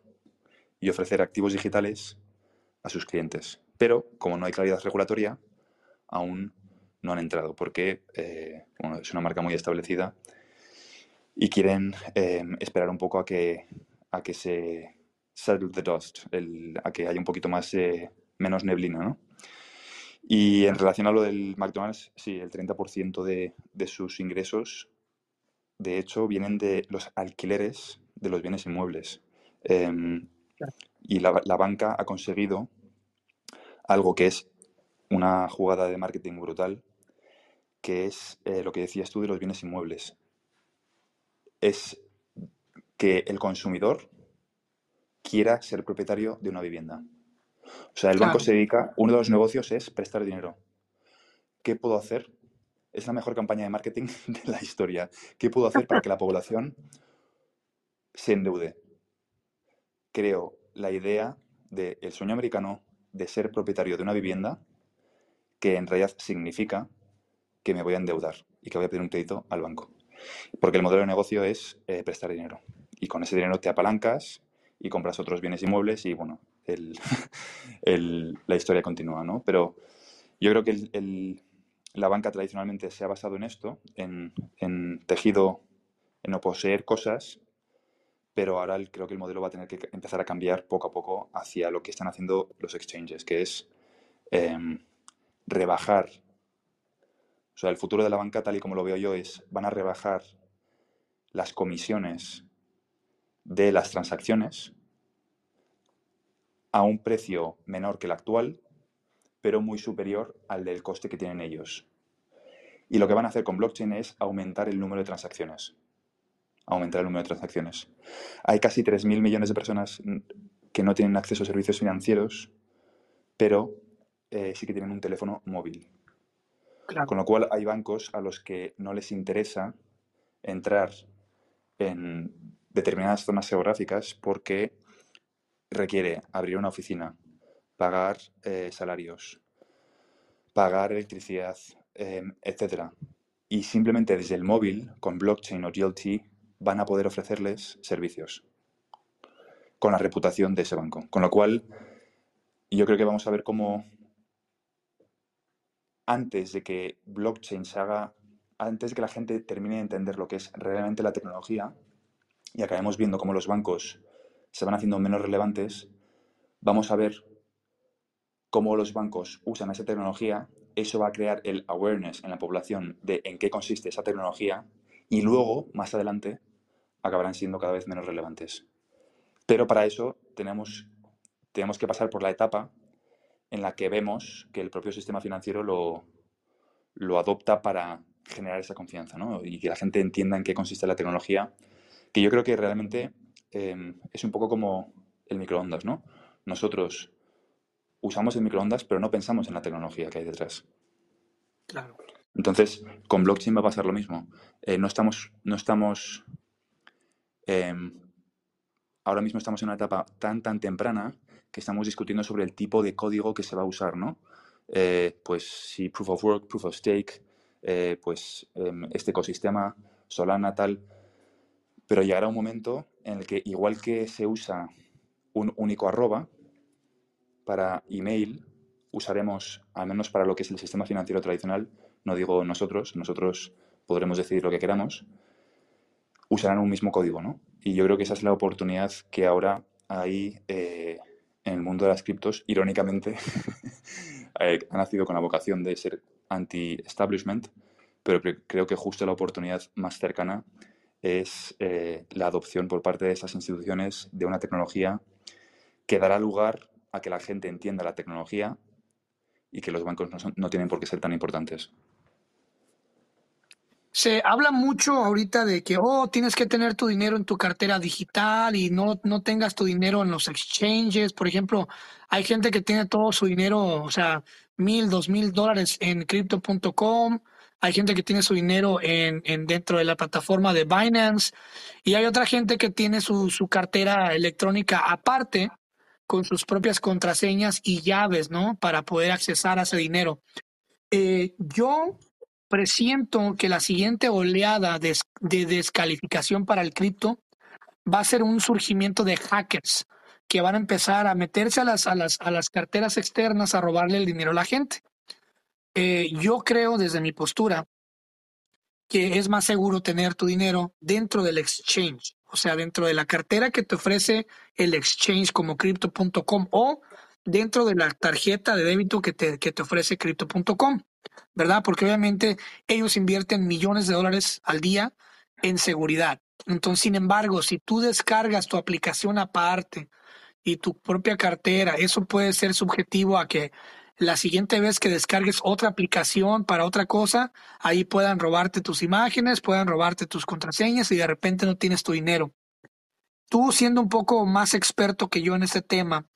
y ofrecer activos digitales a sus clientes. Pero como no hay claridad regulatoria, aún no han entrado porque eh, es una marca muy establecida y quieren em, esperar un poco a que, a que se settle the dust, a que haya un poquito más, menos neblina, ¿no? Y en relación a lo del McDonald's, sí, el 30% de, de sus ingresos, de hecho, vienen de los alquileres de los bienes inmuebles. Em, y la, la banca ha conseguido algo que es una jugada de marketing brutal, que es eh, lo que decías tú de los bienes inmuebles. Es que el consumidor quiera ser propietario de una vivienda. O sea, el banco se dedica, uno de los negocios es prestar dinero. ¿Qué puedo hacer? Es la mejor campaña de marketing de la historia. ¿Qué puedo hacer para que la población se endeude? Creo la idea del sueño americano de ser propietario de una vivienda, que en realidad significa que me voy a endeudar y que voy a pedir un crédito al banco. Porque el modelo de negocio es eh, prestar dinero. Y con ese dinero te apalancas y compras otros bienes inmuebles y, bueno, la historia continúa, ¿no? Pero yo creo que la banca tradicionalmente se ha basado en esto, en, tejido, en no poseer cosas, pero ahora creo que el modelo va a tener que empezar a cambiar poco a poco hacia lo que están haciendo los exchanges, que es em, rebajar. O sea, el futuro de la banca, tal y como lo veo yo, es van a rebajar las comisiones de las transacciones a un precio menor que el actual, pero muy superior al del coste que tienen ellos. Y lo que van a hacer con blockchain es aumentar el número de transacciones. Aumentar el número de transacciones. Hay casi 3.000 millones de personas que no tienen acceso a servicios financieros, pero eh, sí que tienen un teléfono móvil. Con lo cual hay bancos a los que no les interesa entrar en determinadas zonas geográficas porque requiere abrir una oficina, pagar eh, salarios, pagar electricidad, em, etc. Y simplemente desde el móvil, con blockchain o GLT, van a poder ofrecerles servicios con la reputación de ese banco. Con lo cual, yo creo que vamos a ver cómo antes de que blockchain se haga, antes de que la gente termine de entender lo que es realmente la tecnología y acabemos viendo cómo los bancos se van haciendo menos relevantes, vamos a ver cómo los bancos usan esa tecnología, eso va a crear el awareness en la población de en qué consiste esa tecnología y luego, más adelante, acabarán siendo cada vez menos relevantes. Pero para eso tenemos, tenemos que pasar por la etapa en la que vemos que el propio sistema financiero lo, lo adopta para generar esa confianza ¿no? y que la gente entienda en qué consiste la tecnología, que yo creo que realmente em, es un poco como el microondas. ¿no? Nosotros usamos el microondas, pero no pensamos en la tecnología que hay detrás. Claro. Entonces, con blockchain va a pasar lo mismo. Eh, no estamos, no estamos em, ahora mismo estamos en una etapa tan, tan temprana que estamos discutiendo sobre el tipo de código que se va a usar, ¿no? Eh, pues si Proof of Work, Proof of Stake, eh, pues em, este ecosistema, Solana, tal. Pero llegará un momento en el que, igual que se usa un único arroba para email, usaremos, al menos para lo que es el sistema financiero tradicional, no digo nosotros, nosotros podremos decidir lo que queramos, usarán un mismo código, ¿no? Y yo creo que esa es la oportunidad que ahora hay eh, en el mundo de las criptos, irónicamente, eh, ha nacido con la vocación de ser anti-establishment, pero creo que justo la oportunidad más cercana es eh, la adopción por parte de esas instituciones de una tecnología que dará lugar a que la gente entienda la tecnología y que los bancos no tienen por qué ser tan importantes. Se habla mucho ahorita de que, oh, tienes que tener tu dinero en tu cartera digital y no, no tengas tu dinero en los exchanges. Por ejemplo, hay gente que tiene todo su dinero, o sea, mil, dos mil dólares en crypto.com. Hay gente que tiene su dinero en, en, dentro de la plataforma de Binance. Y hay otra gente que tiene su, su cartera electrónica aparte con sus propias contraseñas y llaves, ¿no? Para poder accesar a ese dinero. Eh, yo presiento que la siguiente oleada de, descalificación para el cripto va a ser un surgimiento de hackers que van a empezar a meterse a las, a las, a las carteras externas a robarle el dinero a la gente. Eh, yo creo desde mi postura que es más seguro tener tu dinero dentro del exchange, o sea, dentro de la cartera que te ofrece el exchange como crypto.com o dentro de la tarjeta de débito que te, que te ofrece crypto.com. ¿verdad? Porque obviamente ellos invierten millones de dólares al día en seguridad. Entonces, sin embargo, si tú descargas tu aplicación aparte y tu propia cartera, eso puede ser subjetivo a que la siguiente vez que descargues otra aplicación para otra cosa, ahí puedan robarte tus imágenes, puedan robarte tus contraseñas y de repente no tienes tu dinero. Tú siendo un poco más experto que yo en este tema,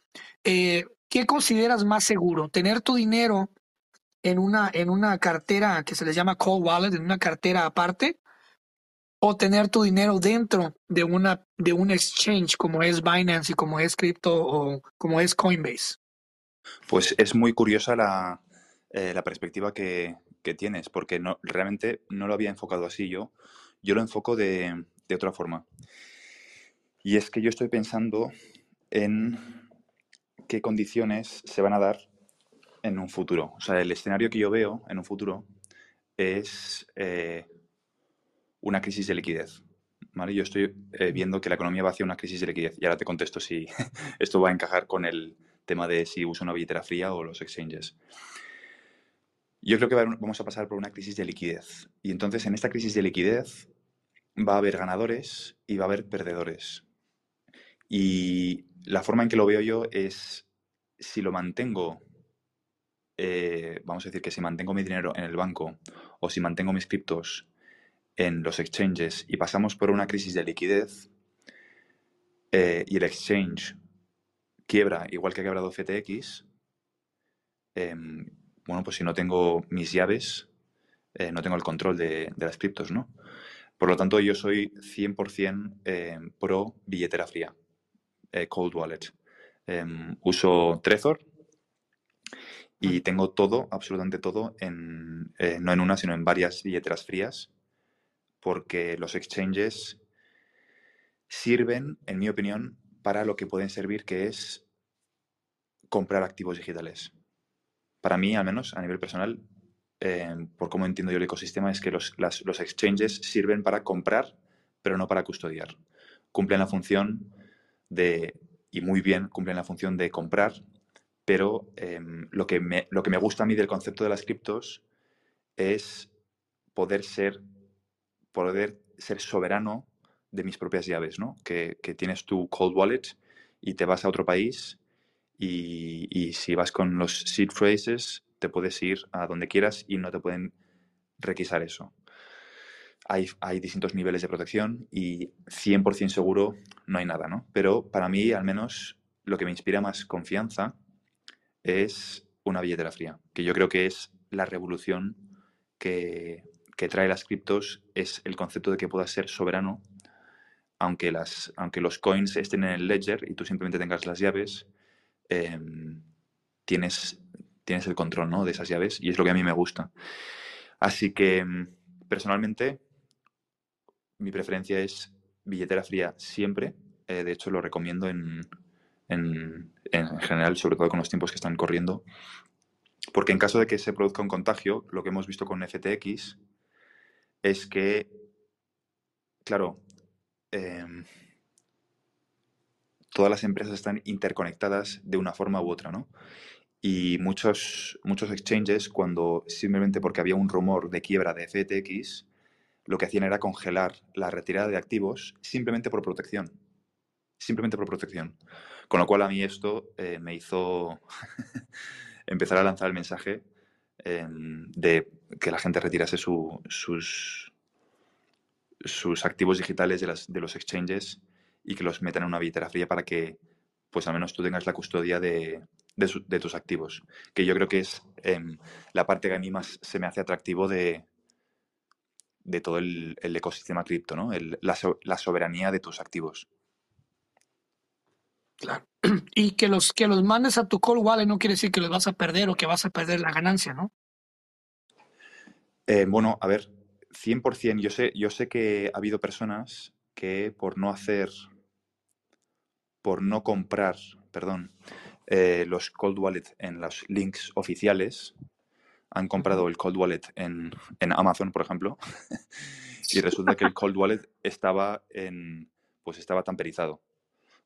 eh, ¿qué consideras más seguro? ¿Tener tu dinero en una, en una cartera que se les llama cold wallet, en una cartera aparte, o tener tu dinero dentro de una de un exchange como es Binance y como es Crypto o como es Coinbase. Pues es muy curiosa la, eh, la perspectiva que, que, tienes, porque no, realmente no lo había enfocado así yo. Yo lo enfoco de, de otra forma. Y es que yo estoy pensando en qué condiciones se van a dar en un futuro. O sea, el escenario que yo veo en un futuro es eh, una crisis de liquidez. ¿vale? Yo estoy eh, viendo que la economía va hacia una crisis de liquidez y ahora te contesto si esto va a encajar con el tema de si uso una billetera fría o los exchanges. Yo creo que vamos a pasar por una crisis de liquidez. Y entonces en esta crisis de liquidez va a haber ganadores y va a haber perdedores. Y la forma en que lo veo yo es si lo mantengo, eh, vamos a decir que si mantengo mi dinero en el banco o si mantengo mis criptos en los exchanges y pasamos por una crisis de liquidez eh, y el exchange quiebra igual que ha quebrado FTX, em, bueno, pues si no tengo mis llaves, eh, no tengo el control de, las criptos, ¿no? Por lo tanto, yo soy 100% em, pro billetera fría, cold wallet. Em, uso Trezor y tengo todo, absolutamente todo, en, no en una, sino en varias billeteras frías porque los exchanges sirven, en mi opinión, para lo que pueden servir, que es comprar activos digitales. Para mí, al menos a nivel personal, eh, por cómo entiendo yo el ecosistema, es que los, exchanges sirven para comprar, pero no para custodiar. Cumplen la función de, y muy bien, cumplen la función de comprar, pero em, lo, que me, lo que me gusta a mí del concepto de las criptos es poder ser poder ser soberano de mis propias llaves, ¿no? Que, tienes tu cold wallet y te vas a otro país y, si vas con los seed phrases te puedes ir a donde quieras y no te pueden requisar eso. Hay, hay distintos niveles de protección y 100% seguro no hay nada, ¿no? Pero para mí, al menos, lo que me inspira más confianza es una billetera fría, que yo creo que es la revolución que, que trae las criptos es el concepto de que puedas ser soberano, aunque, las, aunque los coins estén en el ledger y tú simplemente tengas las llaves, em, tienes, tienes el control ¿no? de esas llaves y es lo que a mí me gusta. Así que em, personalmente mi preferencia es billetera fría siempre. Eh, de hecho, lo recomiendo en, en, en, general, sobre todo con los tiempos que están corriendo. Porque en caso de que se produzca un contagio, lo que hemos visto con FTX es que, claro, em, todas las empresas están interconectadas de una forma u otra, ¿no? Y muchos, muchos exchanges, cuando simplemente porque había un rumor de quiebra de FTX, lo que hacían era congelar la retirada de activos simplemente por protección. Simplemente por protección. Con lo cual a mí esto eh, me hizo empezar a lanzar el mensaje em, de que la gente retirase sus, sus activos digitales de, los exchanges y que los metan en una billetera fría para que, pues al menos tú tengas la custodia de, tus activos. Que yo creo que es em, la parte que a mí más se me hace atractivo de, todo el, ecosistema cripto, ¿no? la, soberanía de tus activos. Claro. Y que los, que los mandes a tu call wallet no quiere decir que los vas a perder o que vas a perder la ganancia, ¿no? Eh, bueno, a ver, 100%. Yo sé, yo sé que ha habido personas que por no hacer, por no comprar, perdón, eh, los cold wallet en los links oficiales, han comprado el cold wallet en, Amazon, por ejemplo, y resulta que el cold wallet estaba en, pues estaba tamperizado.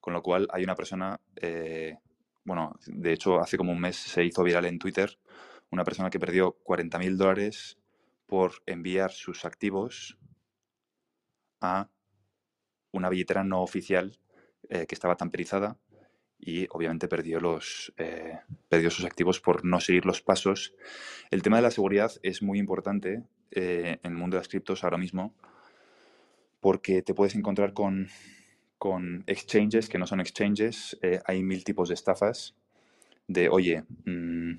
Con lo cual hay una persona, eh, bueno, de hecho hace como un mes se hizo viral en Twitter, una persona que perdió 40 mil dólares por enviar sus activos a una billetera no oficial eh, que estaba tamperizada y obviamente perdió, los, eh, perdió sus activos por no seguir los pasos. El tema de la seguridad es muy importante en el mundo de las criptos ahora mismo porque te puedes encontrar con, con exchanges que no son exchanges. hay mil tipos de estafas de, oye, mm,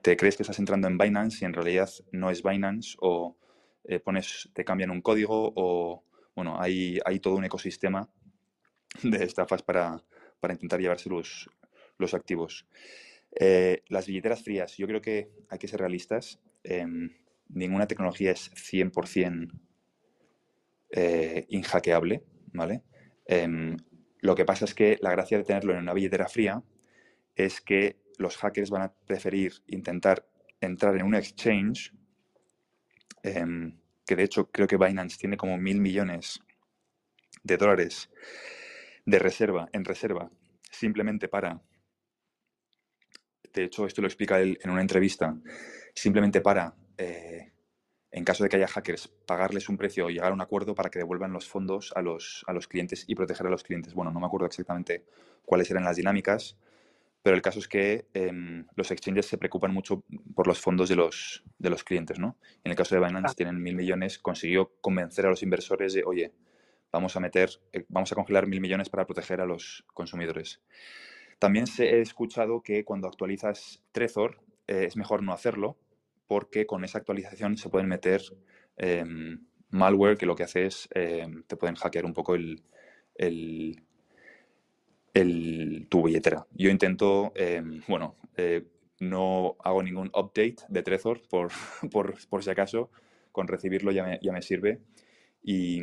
te crees que estás entrando en Binance y en realidad no es Binance o eh, pones, te cambian un código o, bueno, hay, hay todo un ecosistema de estafas para, intentar llevarse los, los activos. Eh, las billeteras frías, yo creo que hay que ser realistas. Em, ninguna tecnología es 100% eh, inhackeable, ¿vale? Em, lo que pasa es que la gracia de tenerlo en una billetera fría es que los hackers van a preferir intentar entrar en un exchange, em, que de hecho creo que Binance tiene como mil millones de dólares de reserva, en reserva, simplemente para, de hecho esto lo explica él en una entrevista, simplemente para, eh, en caso de que haya hackers, pagarles un precio o llegar a un acuerdo para que devuelvan los fondos a los, a los clientes y proteger a los clientes. Bueno, no me acuerdo exactamente cuáles eran las dinámicas, pero el caso es que em, los exchanges se preocupan mucho por los fondos de los, de los clientes, ¿no? En el caso de Binance, ah. tienen mil millones, consiguió convencer a los inversores de, oye, vamos a meter, eh, vamos a congelar mil millones para proteger a los consumidores. También se he escuchado que cuando actualizas Trezor eh, es mejor no hacerlo porque con esa actualización se pueden meter em, malware que lo que hace es, em, te pueden hackear un poco el, tu billetera. Yo intento, em, bueno, eh, no hago ningún update de Trezor por, por, si acaso, con recibirlo ya me, ya me sirve. Y,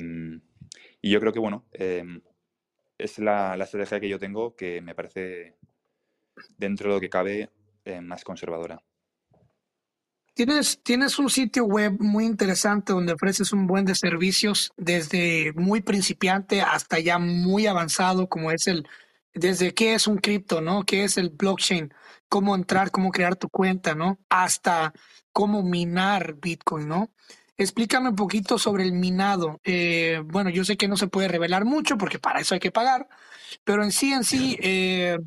y, yo creo que, bueno, es la, la, estrategia que yo tengo que me parece, dentro de lo que cabe, eh, más conservadora. Tienes, tienes un sitio web muy interesante donde ofreces un buen de servicios desde muy principiante hasta ya muy avanzado, como es el, desde qué es un cripto, ¿no? ¿Qué es el blockchain? Cómo entrar, cómo crear tu cuenta, ¿no? Hasta cómo minar Bitcoin, ¿no? Explícame un poquito sobre el minado. Eh, bueno, yo sé que no se puede revelar mucho porque para eso hay que pagar, pero en sí, en sí, eh,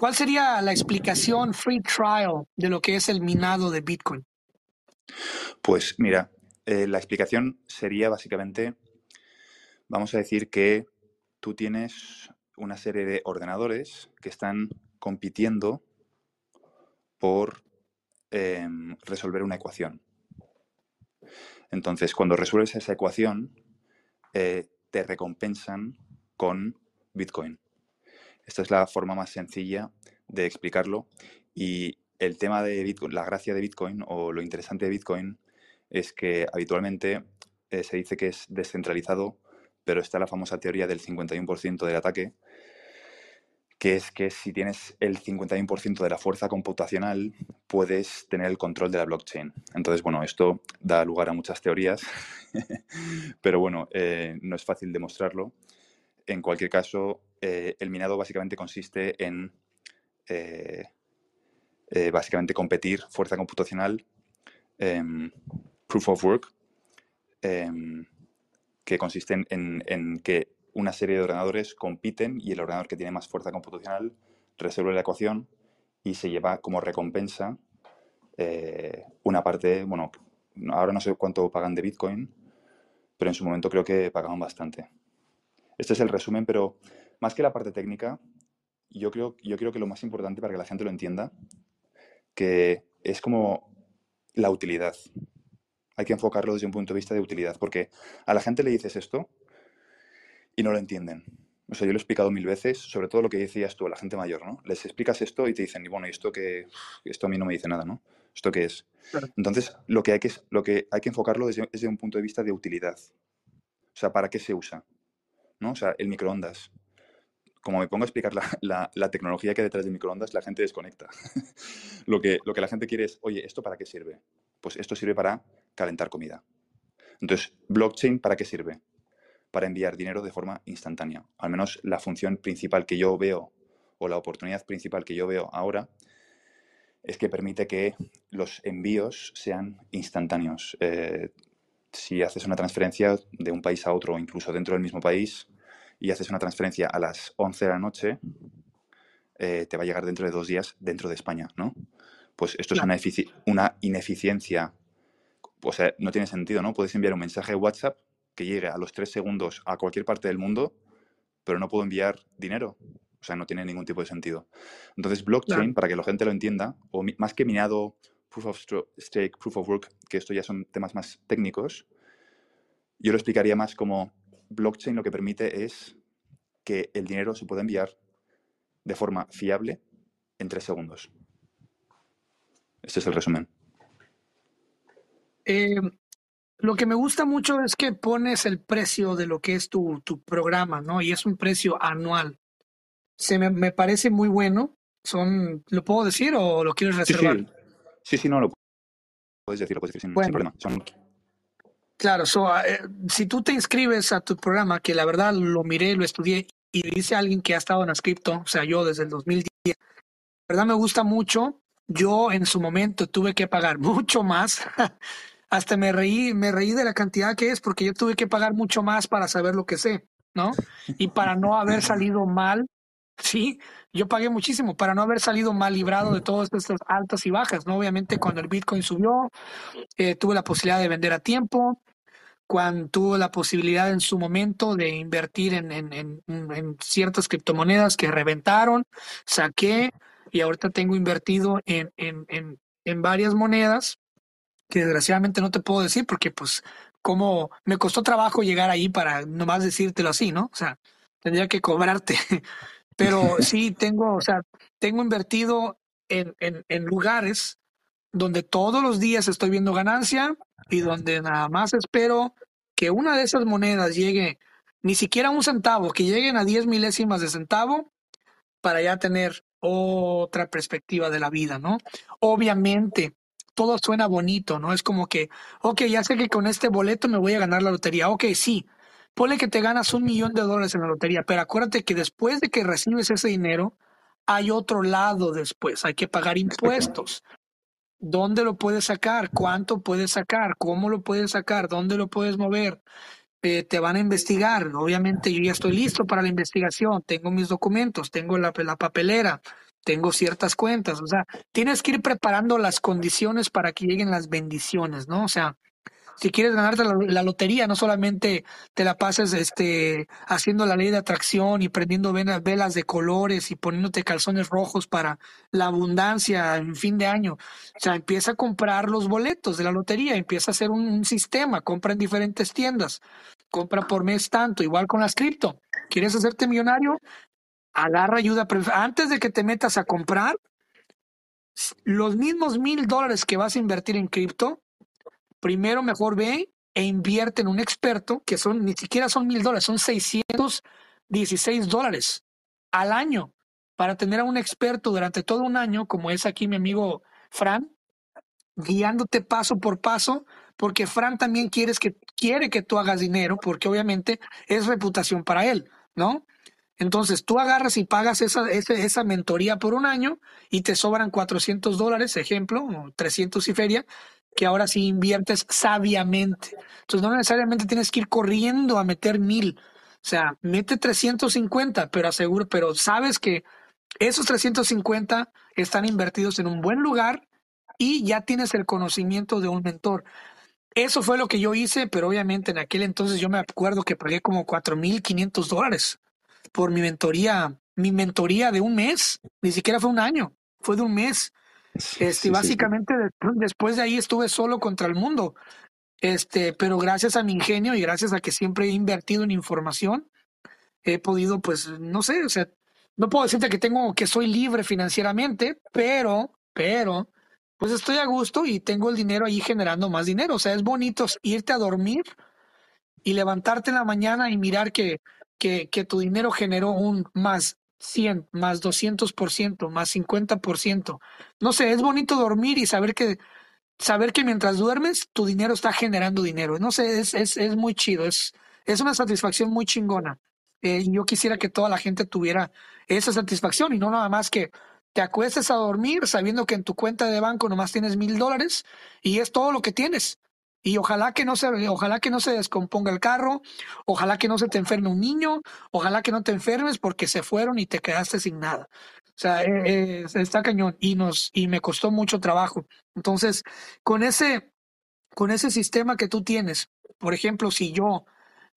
¿cuál sería la explicación free trial de lo que es el minado de Bitcoin? Pues mira, eh, la explicación sería básicamente, vamos a decir que tú tienes una serie de ordenadores que están compitiendo por em, resolver una ecuación. Entonces, cuando resuelves esa ecuación, eh, te recompensan con Bitcoin. Esta es la forma más sencilla de explicarlo. Y el tema de Bitcoin, la gracia de Bitcoin o lo interesante de Bitcoin es que habitualmente eh, se dice que es descentralizado, pero está la famosa teoría del 51% del ataque, que es que si tienes el 51% de la fuerza computacional, puedes tener el control de la blockchain. Entonces, bueno, esto da lugar a muchas teorías, pero bueno, eh, no es fácil demostrarlo. En cualquier caso, eh, el minado básicamente consiste en eh, básicamente competir fuerza computacional, em, proof of work, em, que consiste en que una serie de ordenadores compiten y el ordenador que tiene más fuerza computacional resuelve la ecuación y se lleva como recompensa eh, una parte, bueno, ahora no sé cuánto pagan de Bitcoin, pero en su momento creo que pagaban bastante. Este es el resumen, pero más que la parte técnica, yo creo, yo creo que lo más importante para que la gente lo entienda, que es como la utilidad. Hay que enfocarlo desde un punto de vista de utilidad, porque a la gente le dices esto y no lo entienden. O sea, yo lo he explicado mil veces, sobre todo lo que decías tú a la gente mayor, ¿no? Les explicas esto y te dicen, y bueno, ¿y esto que Esto a mí no me dice nada, ¿no? ¿Esto qué es? Entonces, lo que, hay que, lo que hay que enfocarlo desde, desde, un punto de vista de utilidad. O sea, ¿para qué se usa? ¿No? O sea, el microondas. Como me pongo a explicar la, tecnología que hay detrás del microondas, la gente desconecta. lo, que, lo que la gente quiere es, oye, ¿esto para qué sirve? Pues esto sirve para calentar comida. Entonces, blockchain, ¿para qué sirve? para enviar dinero de forma instantánea. Al menos la función principal que yo veo o la oportunidad principal que yo veo ahora es que permite que los envíos sean instantáneos. Eh, si haces una transferencia de un país a otro o incluso dentro del mismo país y haces una transferencia a las 11 de la noche, eh, te va a llegar dentro de dos días dentro de España, ¿no? Pues esto es una, una ineficiencia, o sea, no tiene sentido, ¿no? Puedes enviar un mensaje de WhatsApp que llegue a los tres segundos a cualquier parte del mundo, pero no puedo enviar dinero. O sea, no tiene ningún tipo de sentido. Entonces, blockchain, para que la gente lo entienda, o más que minado, proof of stake, proof of work, que esto ya son temas más técnicos, yo lo explicaría más como blockchain lo que permite es que el dinero se pueda enviar de forma fiable en tres segundos. Este es el resumen. Eh, lo que me gusta mucho es que pones el precio de lo que es tu, tu programa, ¿no? Y es un precio anual. Se me, me parece muy bueno Son, ¿lo puedo decir o lo quieres reservar? Sí, sí, no, lo puedes decir, lo puedes decir sin, problema. Claro, eh, si tú te inscribes a tu programa, que la verdad lo miré, lo estudié y dice alguien que ha estado en Ascripto, o sea, yo desde el 2010, la verdad me gusta mucho. Yo en su momento tuve que pagar mucho más. Hasta me reí, me reí de la cantidad que es porque yo tuve que pagar mucho más para saber lo que sé, ¿no? Y para no haber salido mal, sí, yo pagué muchísimo para no haber salido mal librado de todas estas altas y bajas, ¿no? Obviamente cuando el Bitcoin subió, eh, tuve la posibilidad de vender a tiempo, cuando tuvo la posibilidad en su momento de invertir en, en, ciertas criptomonedas que reventaron, saqué y ahorita tengo invertido en, en, varias monedas que desgraciadamente no te puedo decir porque pues como me costó trabajo llegar ahí para nomás decírtelo así, ¿no? O sea, tendría que cobrarte. Pero sí tengo, o sea, tengo invertido en, en, en lugares donde todos los días estoy viendo ganancia y donde nada más espero que una de esas monedas llegue ni siquiera un centavo, que lleguen a 10 milésimas de centavo para ya tener otra perspectiva de la vida, ¿no? Obviamente, todo suena bonito, ¿no? Es como que, ok, ya sé que con este boleto me voy a ganar la lotería. Ok, sí, ponle que te ganas un millón de dólares en la lotería, pero acuérdate que después de que recibes ese dinero, hay otro lado después, hay que pagar impuestos. ¿Dónde lo puedes sacar? ¿Cuánto puedes sacar? ¿Cómo lo puedes sacar? ¿Dónde lo puedes mover? Eh, te van a investigar. Obviamente yo ya estoy listo para la investigación. Tengo mis documentos, tengo la, la papelera, tengo ciertas cuentas. O sea, tienes que ir preparando las condiciones para que lleguen las bendiciones, ¿no? O sea, si quieres ganarte la, lotería, no solamente te la pases este, haciendo la ley de atracción y prendiendo velas de colores y poniéndote calzones rojos para la abundancia en fin de año. O sea, empieza a comprar los boletos de la lotería, empieza a hacer un, sistema, compra en diferentes tiendas, compra por mes tanto, igual con las cripto. ¿Quieres hacerte millonario? Agarra ayuda. Antes de que te metas a comprar, los mismos mil dólares que vas a invertir en cripto, primero mejor ve e invierte en un experto que son ni siquiera son mil dólares, son 616 dólares al año para tener a un experto durante todo un año, como es aquí mi amigo Fran, guiándote paso por paso, porque Fran también quieres que, quiere que tú hagas dinero, porque obviamente es reputación para él, ¿no? Entonces tú agarras y pagas esa, esa, esa mentoría por un año y te sobran 400 dólares, ejemplo, o 300 y feria, que ahora sí inviertes sabiamente. Entonces no necesariamente tienes que ir corriendo a meter mil. O sea, mete 350, pero aseguro, pero sabes que esos 350 están invertidos en un buen lugar y ya tienes el conocimiento de un mentor. Eso fue lo que yo hice, pero obviamente en aquel entonces yo me acuerdo que pagué como 4.500 dólares por mi mentoría, mi mentoría de un mes, ni siquiera fue un año, fue de un mes. Este, básicamente después de ahí estuve solo contra el mundo. Este, pero gracias a mi ingenio y gracias a que siempre he invertido en información, he podido, pues, no sé, o sea, no puedo decirte que tengo, que soy libre financieramente, pero, pero, pues estoy a gusto y tengo el dinero ahí generando más dinero. O sea, es bonito irte a dormir y levantarte en la mañana y mirar que, que, que tu dinero generó un más 100, más 200%, más 50%. No sé, es bonito dormir y saber que, saber que mientras duermes, tu dinero está generando dinero. No sé, es, es, es muy chido, es, es una satisfacción muy chingona. Eh, yo quisiera que toda la gente tuviera esa satisfacción y no nada más que te acuestes a dormir sabiendo que en tu cuenta de banco nomás tienes mil dólares y es todo lo que tienes. Y ojalá que no se, ojalá que no se descomponga el carro, ojalá que no se te enferme un niño, ojalá que no te enfermes porque se fueron y te quedaste sin nada. O sea, eh, eh, está cañón y nos y me costó mucho trabajo. Entonces, con ese con ese sistema que tú tienes, por ejemplo, si yo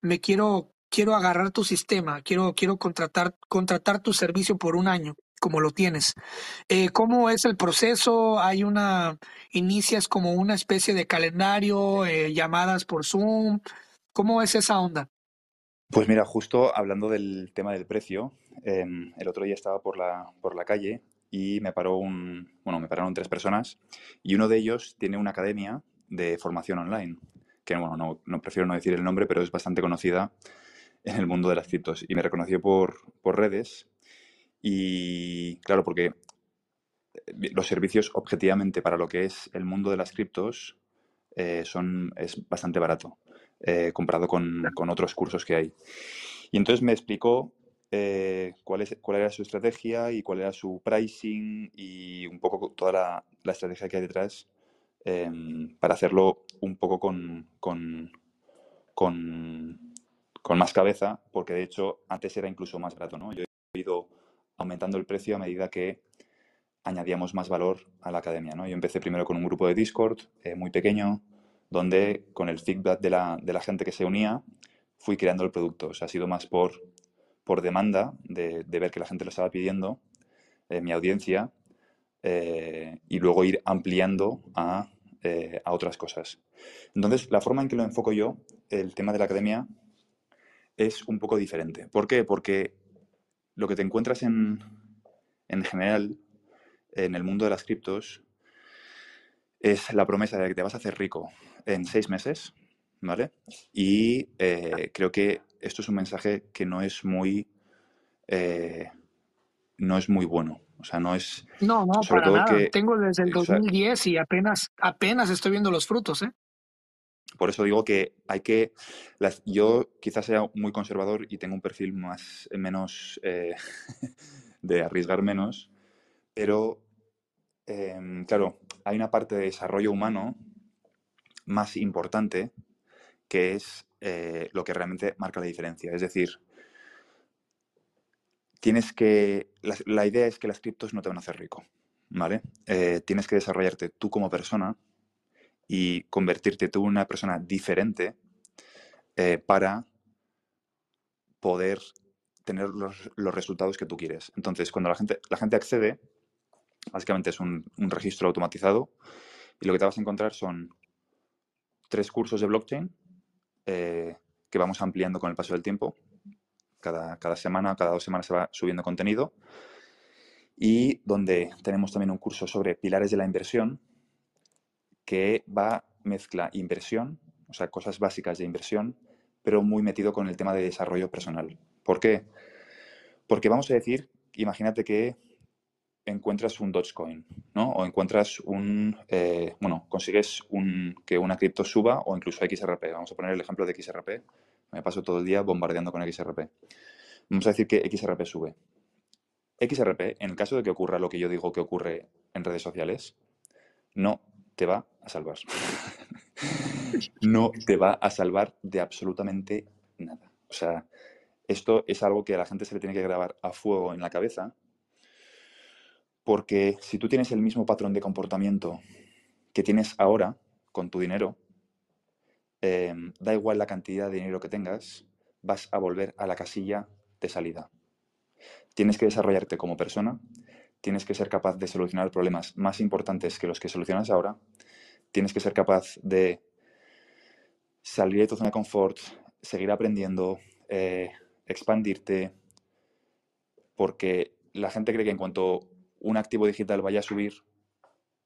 me quiero quiero agarrar tu sistema, quiero quiero contratar contratar tu servicio por un año como lo tienes. Eh, ¿Cómo es el proceso? ¿Hay una, inicias como una especie de calendario, eh, llamadas por Zoom? ¿Cómo es esa onda? Pues mira, justo hablando del tema del precio, em, el otro día estaba por la, por la calle y me paró un, bueno, me pararon tres personas y uno de ellos tiene una academia de formación online, que bueno, no, prefiero no decir el nombre, pero es bastante conocida en el mundo de las criptos y me reconoció por, por redes y claro, porque los servicios objetivamente para lo que es el mundo de las criptos eh, son, es bastante barato eh, comparado con, con, otros cursos que hay. Y entonces me explicó eh, cuál, es, cuál era su estrategia y cuál era su pricing y un poco toda la, la estrategia que hay detrás em, para hacerlo un poco con, con, con, con, más cabeza, porque de hecho antes era incluso más barato. ¿no? Yo he ido aumentando el precio a medida que añadíamos más valor a la academia. Yo empecé primero con un grupo de Discord eh, muy pequeño, donde con el feedback de la, gente que se unía, fui creando el producto. O sea, ha sido más por, demanda de, ver que la gente lo estaba pidiendo, eh, mi audiencia, eh, y luego ir ampliando eh, a, otras cosas. Entonces, la forma en que lo enfoco yo, el tema de la academia, es un poco diferente. ¿Por qué? Porque lo que te encuentras en, en general en el mundo de las criptos es la promesa de que te vas a hacer rico en seis meses, ¿vale? Y eh, creo que esto es un mensaje que no es muy, eh, no es muy bueno. O sea, no es... No, no, sobre para todo nada. Que, Tengo desde el 2010 o sea, y apenas, apenas estoy viendo los frutos, ¿eh? Por eso digo que hay que. Yo quizás sea muy conservador y tengo un perfil más menos eh, de arriesgar menos, pero eh, claro, hay una parte de desarrollo humano más importante que es eh, lo que realmente marca la diferencia. Es decir, tienes que. La, la, idea es que las criptos no te van a hacer rico, ¿vale? Eh, tienes que desarrollarte tú como persona y convertirte tú en una persona diferente eh, para poder tener los, los, resultados que tú quieres. Entonces, cuando la gente, la gente accede, básicamente es un, un registro automatizado y lo que te vas a encontrar son tres cursos de blockchain eh, que vamos ampliando con el paso del tiempo. Cada, cada semana, cada dos semanas se va subiendo contenido. Y donde tenemos también un curso sobre pilares de la inversión, que va, mezcla inversión, o sea, cosas básicas de inversión, pero muy metido con el tema de desarrollo personal. ¿Por qué? Porque vamos a decir, imagínate que encuentras un Dogecoin, ¿no? O encuentras un, eh, bueno, consigues un, que una cripto suba o incluso XRP. Vamos a poner el ejemplo de XRP. Me paso todo el día bombardeando con XRP. Vamos a decir que XRP sube. XRP, en el caso de que ocurra lo que yo digo que ocurre en redes sociales, no te va a salvar. no te va a salvar de absolutamente nada. O sea, esto es algo que a la gente se le tiene que grabar a fuego en la cabeza porque si tú tienes el mismo patrón de comportamiento que tienes ahora con tu dinero, eh, da igual la cantidad de dinero que tengas, vas a volver a la casilla de salida. Tienes que desarrollarte como persona, tienes que ser capaz de solucionar problemas más importantes que los que solucionas ahora, tienes que ser capaz de salir de tu zona de confort, seguir aprendiendo, eh, expandirte, porque la gente cree que en cuanto un activo digital vaya a subir,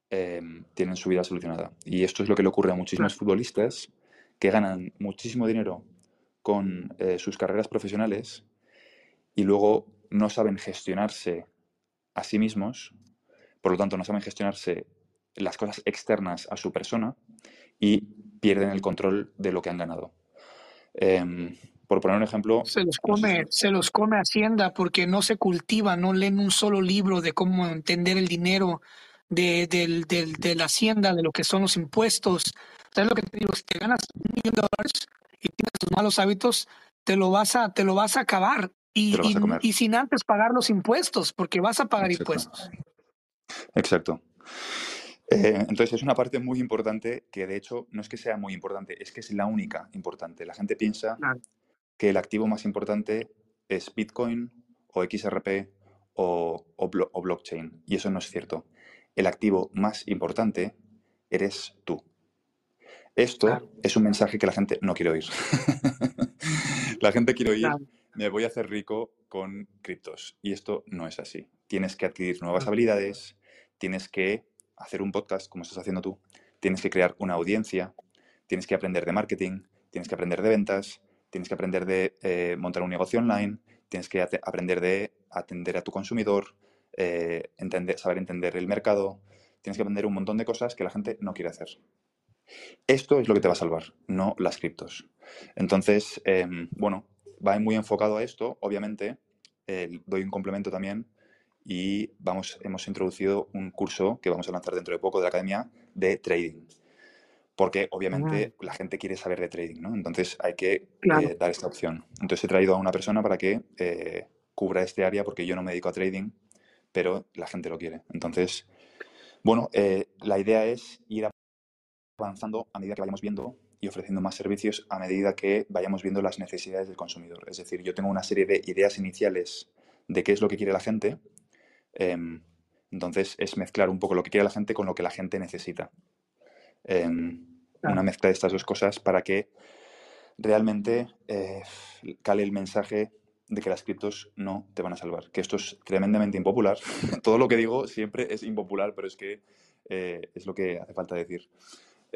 eh, tienen su vida solucionada. Y esto es lo que le ocurre a muchísimos futbolistas que ganan muchísimo dinero con eh, sus carreras profesionales y luego no saben gestionarse a sí mismos, por lo tanto no saben gestionarse las cosas externas a su persona y pierden el control de lo que han ganado. Eh, por poner un ejemplo. Se los come, no sé se los come Hacienda porque no se cultiva, no leen un solo libro de cómo entender el dinero de, de, de, de la Hacienda, de lo que son los impuestos. ¿Sabes lo que te digo? Si te ganas un millón de dólares y tienes tus malos hábitos, te lo vas a, te lo vas a acabar. Y, y, a y sin antes pagar los impuestos, porque vas a pagar Exacto. impuestos. Exacto. Eh, entonces es una parte muy importante que de hecho no es que sea muy importante, es que es la única importante. La gente piensa claro que el activo más importante es Bitcoin o XRP o, o, blo o, blockchain. Y eso no es cierto. El activo más importante eres tú. Esto claro. es un mensaje que la gente no quiere oír. la gente quiere oír, claro. Me voy a hacer rico con criptos. Y esto no es así. Tienes que adquirir nuevas habilidades, tienes que hacer un podcast como estás haciendo tú, tienes que crear una audiencia, tienes que aprender de marketing, tienes que aprender de ventas, tienes que aprender de eh, montar un negocio online, tienes que aprender de atender a tu consumidor, eh, entender, saber entender el mercado, tienes que aprender un montón de cosas que la gente no quiere hacer. Esto es lo que te va a salvar, no las criptos. Entonces, em, bueno, va muy enfocado a esto, obviamente. doy un complemento también y vamos, hemos introducido un curso que vamos a lanzar dentro de poco de la academia de trading. Porque obviamente la gente quiere saber de trading, ¿no? Entonces hay que eh, dar esta opción. Entonces he traído a una persona para que eh, cubra este área porque yo no me dedico a trading, pero la gente lo quiere. Entonces, bueno, eh, la idea es ir avanzando a medida que vayamos viendo y ofreciendo más servicios a medida que vayamos viendo las necesidades del consumidor. Es decir, yo tengo una serie de ideas iniciales de qué es lo que quiere la gente Em, entonces es mezclar un poco lo que quiere la gente con lo que la gente necesita. Em, una mezcla de estas dos cosas para que realmente eh, cale el mensaje de que las criptos no te van a salvar. Que esto es tremendamente impopular. Todo lo que digo siempre es impopular, pero es que eh, es lo que hace falta decir.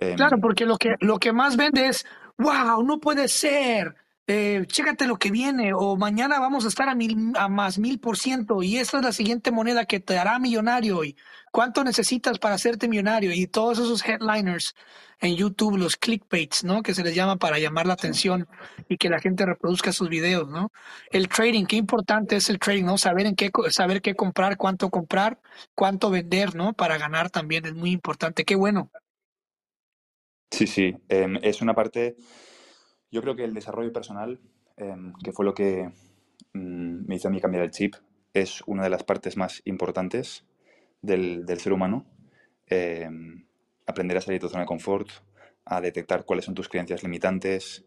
Em, claro, porque lo que, lo que más vende es, wow, no puede ser eh, chécate lo que viene, o mañana vamos a estar a, mil, a más mil por ciento, y esta es la siguiente moneda que te hará millonario, y cuánto necesitas para hacerte millonario, y todos esos headliners en YouTube, los clickbaits, ¿no? Que se les llama para llamar la atención y que la gente reproduzca sus videos, ¿no? El trading, qué importante es el trading, ¿no? Saber en qué, saber qué comprar, cuánto comprar, cuánto vender, ¿no? Para ganar también es muy importante. Qué bueno. Sí, sí, em, es una parte yo creo que el desarrollo personal, em, que fue lo que mm, me hizo a mí cambiar el chip, es una de las partes más importantes del, ser humano. Em, aprender a salir de tu zona de confort, a detectar cuáles son tus creencias limitantes.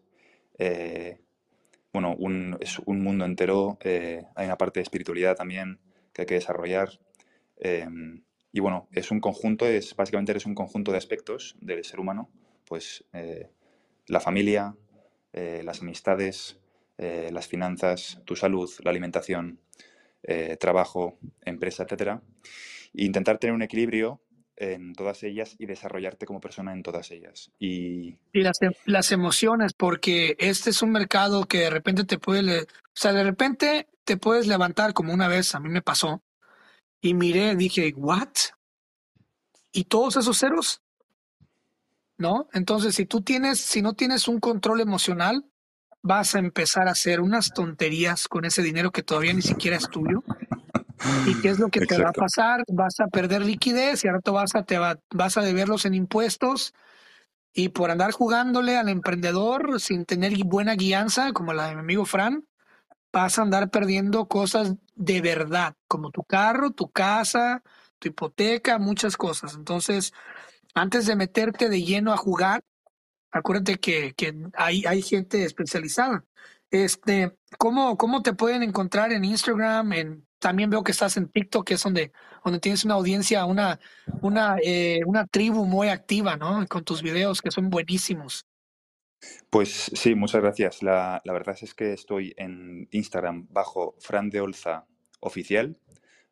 Eh, bueno, es un mundo entero. Eh, hay una parte de espiritualidad también que hay que desarrollar. Y bueno, es un conjunto, es básicamente eres un conjunto de aspectos del ser humano. Pues eh, la familia, eh, las amistades, eh, las finanzas, tu salud, la alimentación, trabajo, empresa, etcétera. Intentar tener un equilibrio en todas ellas y desarrollarte como persona en todas ellas. Y, y las, em, las, emociones, porque este es un mercado que de repente te puede, o sea, de repente te puedes levantar como una vez, a mí me pasó, y miré, dije, ¿what? ¿Y todos esos ceros? ¿No? Entonces, si tú tienes, si no tienes un control emocional, vas a empezar a hacer unas tonterías con ese dinero que todavía ni siquiera es tuyo. ¿Y qué es lo que te va a pasar? Vas a perder liquidez y ahora vas a, te vas a deberlos en impuestos y por andar jugándole al emprendedor sin tener buena guianza, como la de mi amigo Fran, vas a andar perdiendo cosas de verdad, como tu carro, tu casa, tu hipoteca, muchas cosas. Entonces, antes de meterte de lleno a jugar, acuérdate que, hay, gente especializada. Este, ¿cómo, ¿Cómo te pueden encontrar en Instagram? En, también veo que estás en TikTok, que es donde, tienes una audiencia, una, una, eh, una tribu muy activa, ¿no? Con tus videos que son buenísimos. Pues sí, muchas gracias. La, la verdad es que estoy en Instagram bajo Fran de Olza oficial.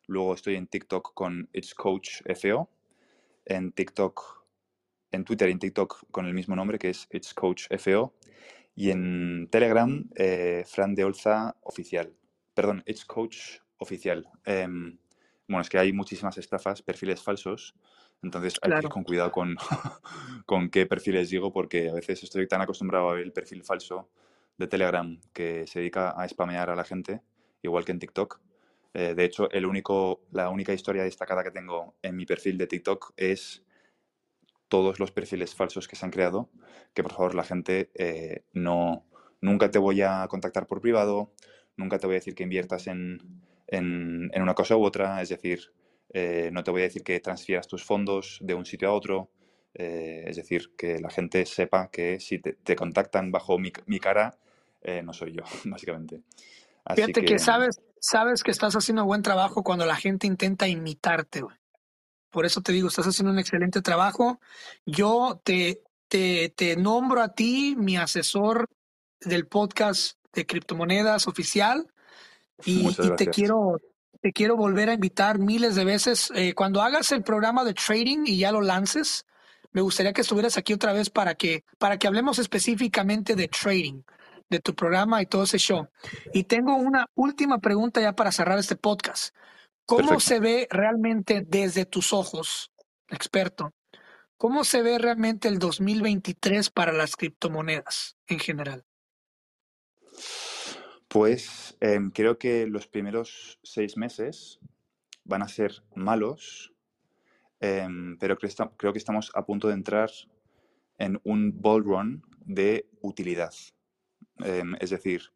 Luego estoy en TikTok con It's Coach FO en TikTok, en Twitter y en TikTok con el mismo nombre que es It's Coach FO y en Telegram eh, Fran de Olza oficial. Perdón, It's Coach oficial. Em, bueno, es que hay muchísimas estafas, perfiles falsos, entonces hay que ir con cuidado con, con qué perfiles digo porque a veces estoy tan acostumbrado a ver el perfil falso de Telegram que se dedica a spamear a la gente, igual que en TikTok, eh, de hecho, el único, la única historia destacada que tengo en mi perfil de TikTok es todos los perfiles falsos que se han creado, que por favor la gente eh, no, nunca te voy a contactar por privado, nunca te voy a decir que inviertas en, una cosa u otra, es decir, eh, no te voy a decir que transfieras tus fondos de un sitio a otro, es decir, que la gente sepa que si te, contactan bajo mi, mi cara, no soy yo, básicamente. Fíjate que, sabes, sabes que estás haciendo buen trabajo cuando la gente intenta imitarte, Por eso te digo, estás haciendo un excelente trabajo. Yo te, te, te nombro a ti mi asesor del podcast de criptomonedas oficial y, te quiero te quiero volver a invitar miles de veces. Eh, cuando hagas el programa de trading y ya lo lances, me gustaría que estuvieras aquí otra vez para que, para que hablemos específicamente de trading de tu programa y todo ese show. Y tengo una última pregunta ya para cerrar este podcast. ¿Cómo se ve realmente desde tus ojos, experto? ¿Cómo se ve realmente el 2023 para las criptomonedas en general? Pues em, creo que los primeros seis meses van a ser malos, em, pero creo, que estamos a punto de entrar en un bull run de utilidad. Em, es decir,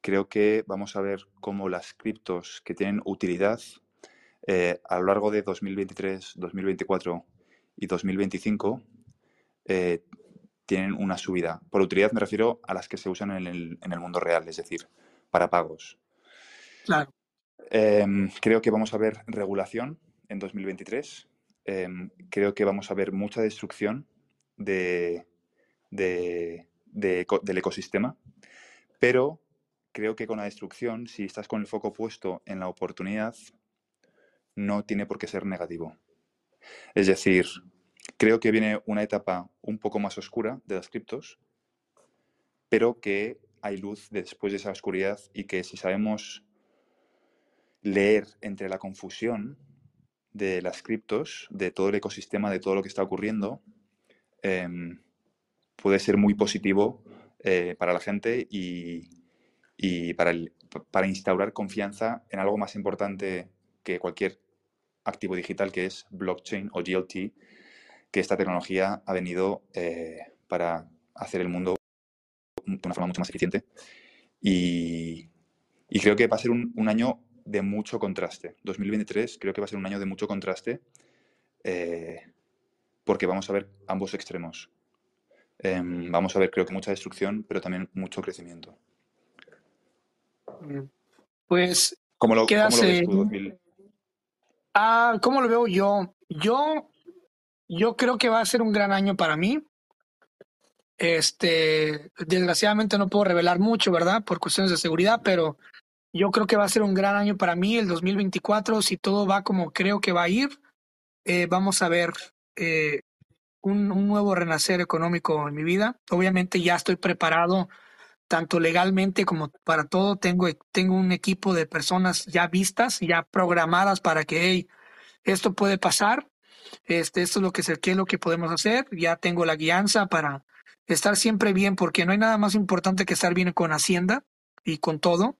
creo que vamos a ver cómo las criptos que tienen utilidad eh, a lo largo de 2023, 2024 y 2025 eh, tienen una subida. Por utilidad me refiero a las que se usan en el, en el mundo real, es decir, para pagos. Claro. Em, creo que vamos a ver regulación en 2023. Em, creo que vamos a ver mucha destrucción de, del ecosistema, pero creo que con la destrucción, si estás con el foco puesto en la oportunidad, no tiene por qué ser negativo. Es decir, creo que viene una etapa un poco más oscura de las criptos, pero que hay luz después de esa oscuridad y que si sabemos leer entre la confusión de las criptos, de todo el ecosistema, de todo lo que está ocurriendo, em, puede ser muy positivo eh, para la gente y, para, instaurar confianza en algo más importante que cualquier activo digital, que es blockchain o GLT, que esta tecnología ha venido eh, para hacer el mundo de una forma mucho más eficiente. Y, creo que va a ser un, año de mucho contraste. 2023 creo que va a ser un año de mucho contraste porque vamos a ver ambos extremos. Em, vamos a ver, creo que mucha destrucción, pero también mucho crecimiento. Pues, ¿cómo lo, ¿cómo lo ves tú, Ah, ¿cómo lo veo yo? Yo, yo creo que va a ser un gran año para mí. Este, desgraciadamente no puedo revelar mucho, ¿verdad? Por cuestiones de seguridad, pero yo creo que va a ser un gran año para mí, el 2024, si todo va como creo que va a ir. Eh, vamos a ver eh, un, un, nuevo renacer económico en mi vida. Obviamente ya estoy preparado tanto legalmente como para todo. Tengo, tengo un equipo de personas ya vistas, ya programadas para que esto puede pasar. Este, esto es lo que, qué es lo que podemos hacer. Ya tengo la guianza para estar siempre bien, porque no hay nada más importante que estar bien con Hacienda y con todo.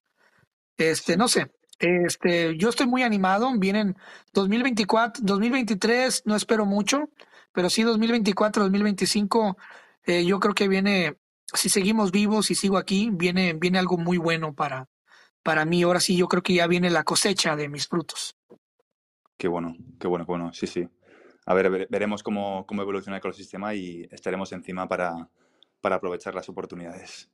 Este, no sé. Este, yo estoy muy animado. Vienen 2024, 2023, no espero mucho, pero sí 2024, 2025, eh, yo creo que viene si seguimos vivos y sigo aquí, viene, viene algo muy bueno para, para mí. Ahora sí, yo creo que ya viene la cosecha de mis frutos. Qué bueno, qué bueno, qué bueno. Sí, sí. A ver, veremos cómo, cómo evoluciona el ecosistema y estaremos encima para, para aprovechar las oportunidades.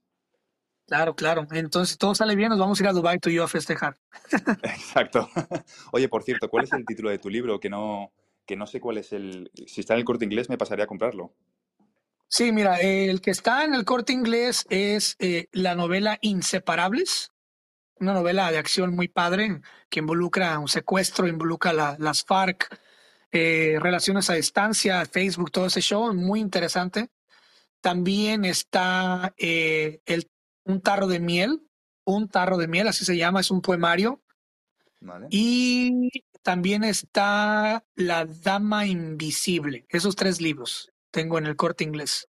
Claro, claro. Entonces, todo sale bien, nos vamos a ir a Dubai tú y yo a festejar. Exacto. Oye, por cierto, ¿cuál es el título de tu libro? Que no, que no sé cuál es el... Si está en el corte inglés, me pasaría a comprarlo. Sí, mira, el que está en el corte inglés es eh, la novela Inseparables, una novela de acción muy padre que involucra un secuestro, involucra las FARC, eh, relaciones a distancia, Facebook, todo ese show, muy interesante. También está eh, el, un tarro de miel, un tarro de miel, así se llama, es un poemario. Y también está La Dama Invisible, esos tres libros tengo en el corte inglés.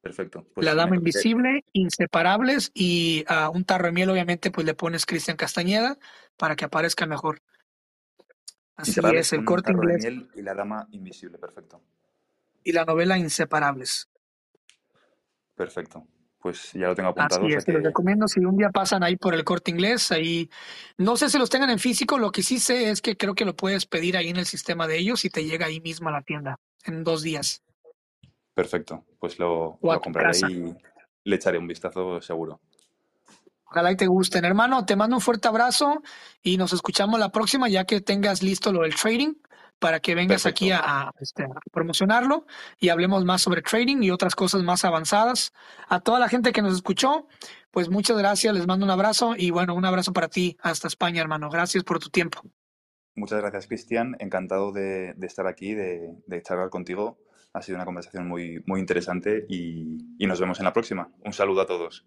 Perfecto. Pues la Dama Invisible, Inseparables y a un tarro de miel, obviamente, pues le pones Cristian Castañeda para que aparezca mejor. Así es, el corte inglés. y la Dama Invisible, perfecto. Y la novela Inseparables. Perfecto. Pues ya lo tengo apuntado. Así es, te recomiendo si un día pasan ahí por el corte inglés, ahí no sé si los tengan en físico, lo que sí sé es que creo que lo puedes pedir ahí en el sistema de ellos y te llega ahí mismo a la tienda en dos días. Perfecto, pues lo, compraré y le echaré un vistazo seguro. Ojalá y te gusten. Hermano, te mando un fuerte abrazo y nos escuchamos la próxima ya que tengas listo lo del trading para que vengas aquí a, este, a, promocionarlo y hablemos más sobre trading y otras cosas más avanzadas. A toda la gente que nos escuchó, pues muchas gracias, les mando un abrazo y bueno, un abrazo para ti hasta España, hermano. Gracias por tu tiempo. Muchas gracias, Cristian. Encantado de, estar aquí, de, de, charlar contigo. Ha sido una conversación muy, muy interesante y, y nos vemos en la próxima. Un saludo a todos.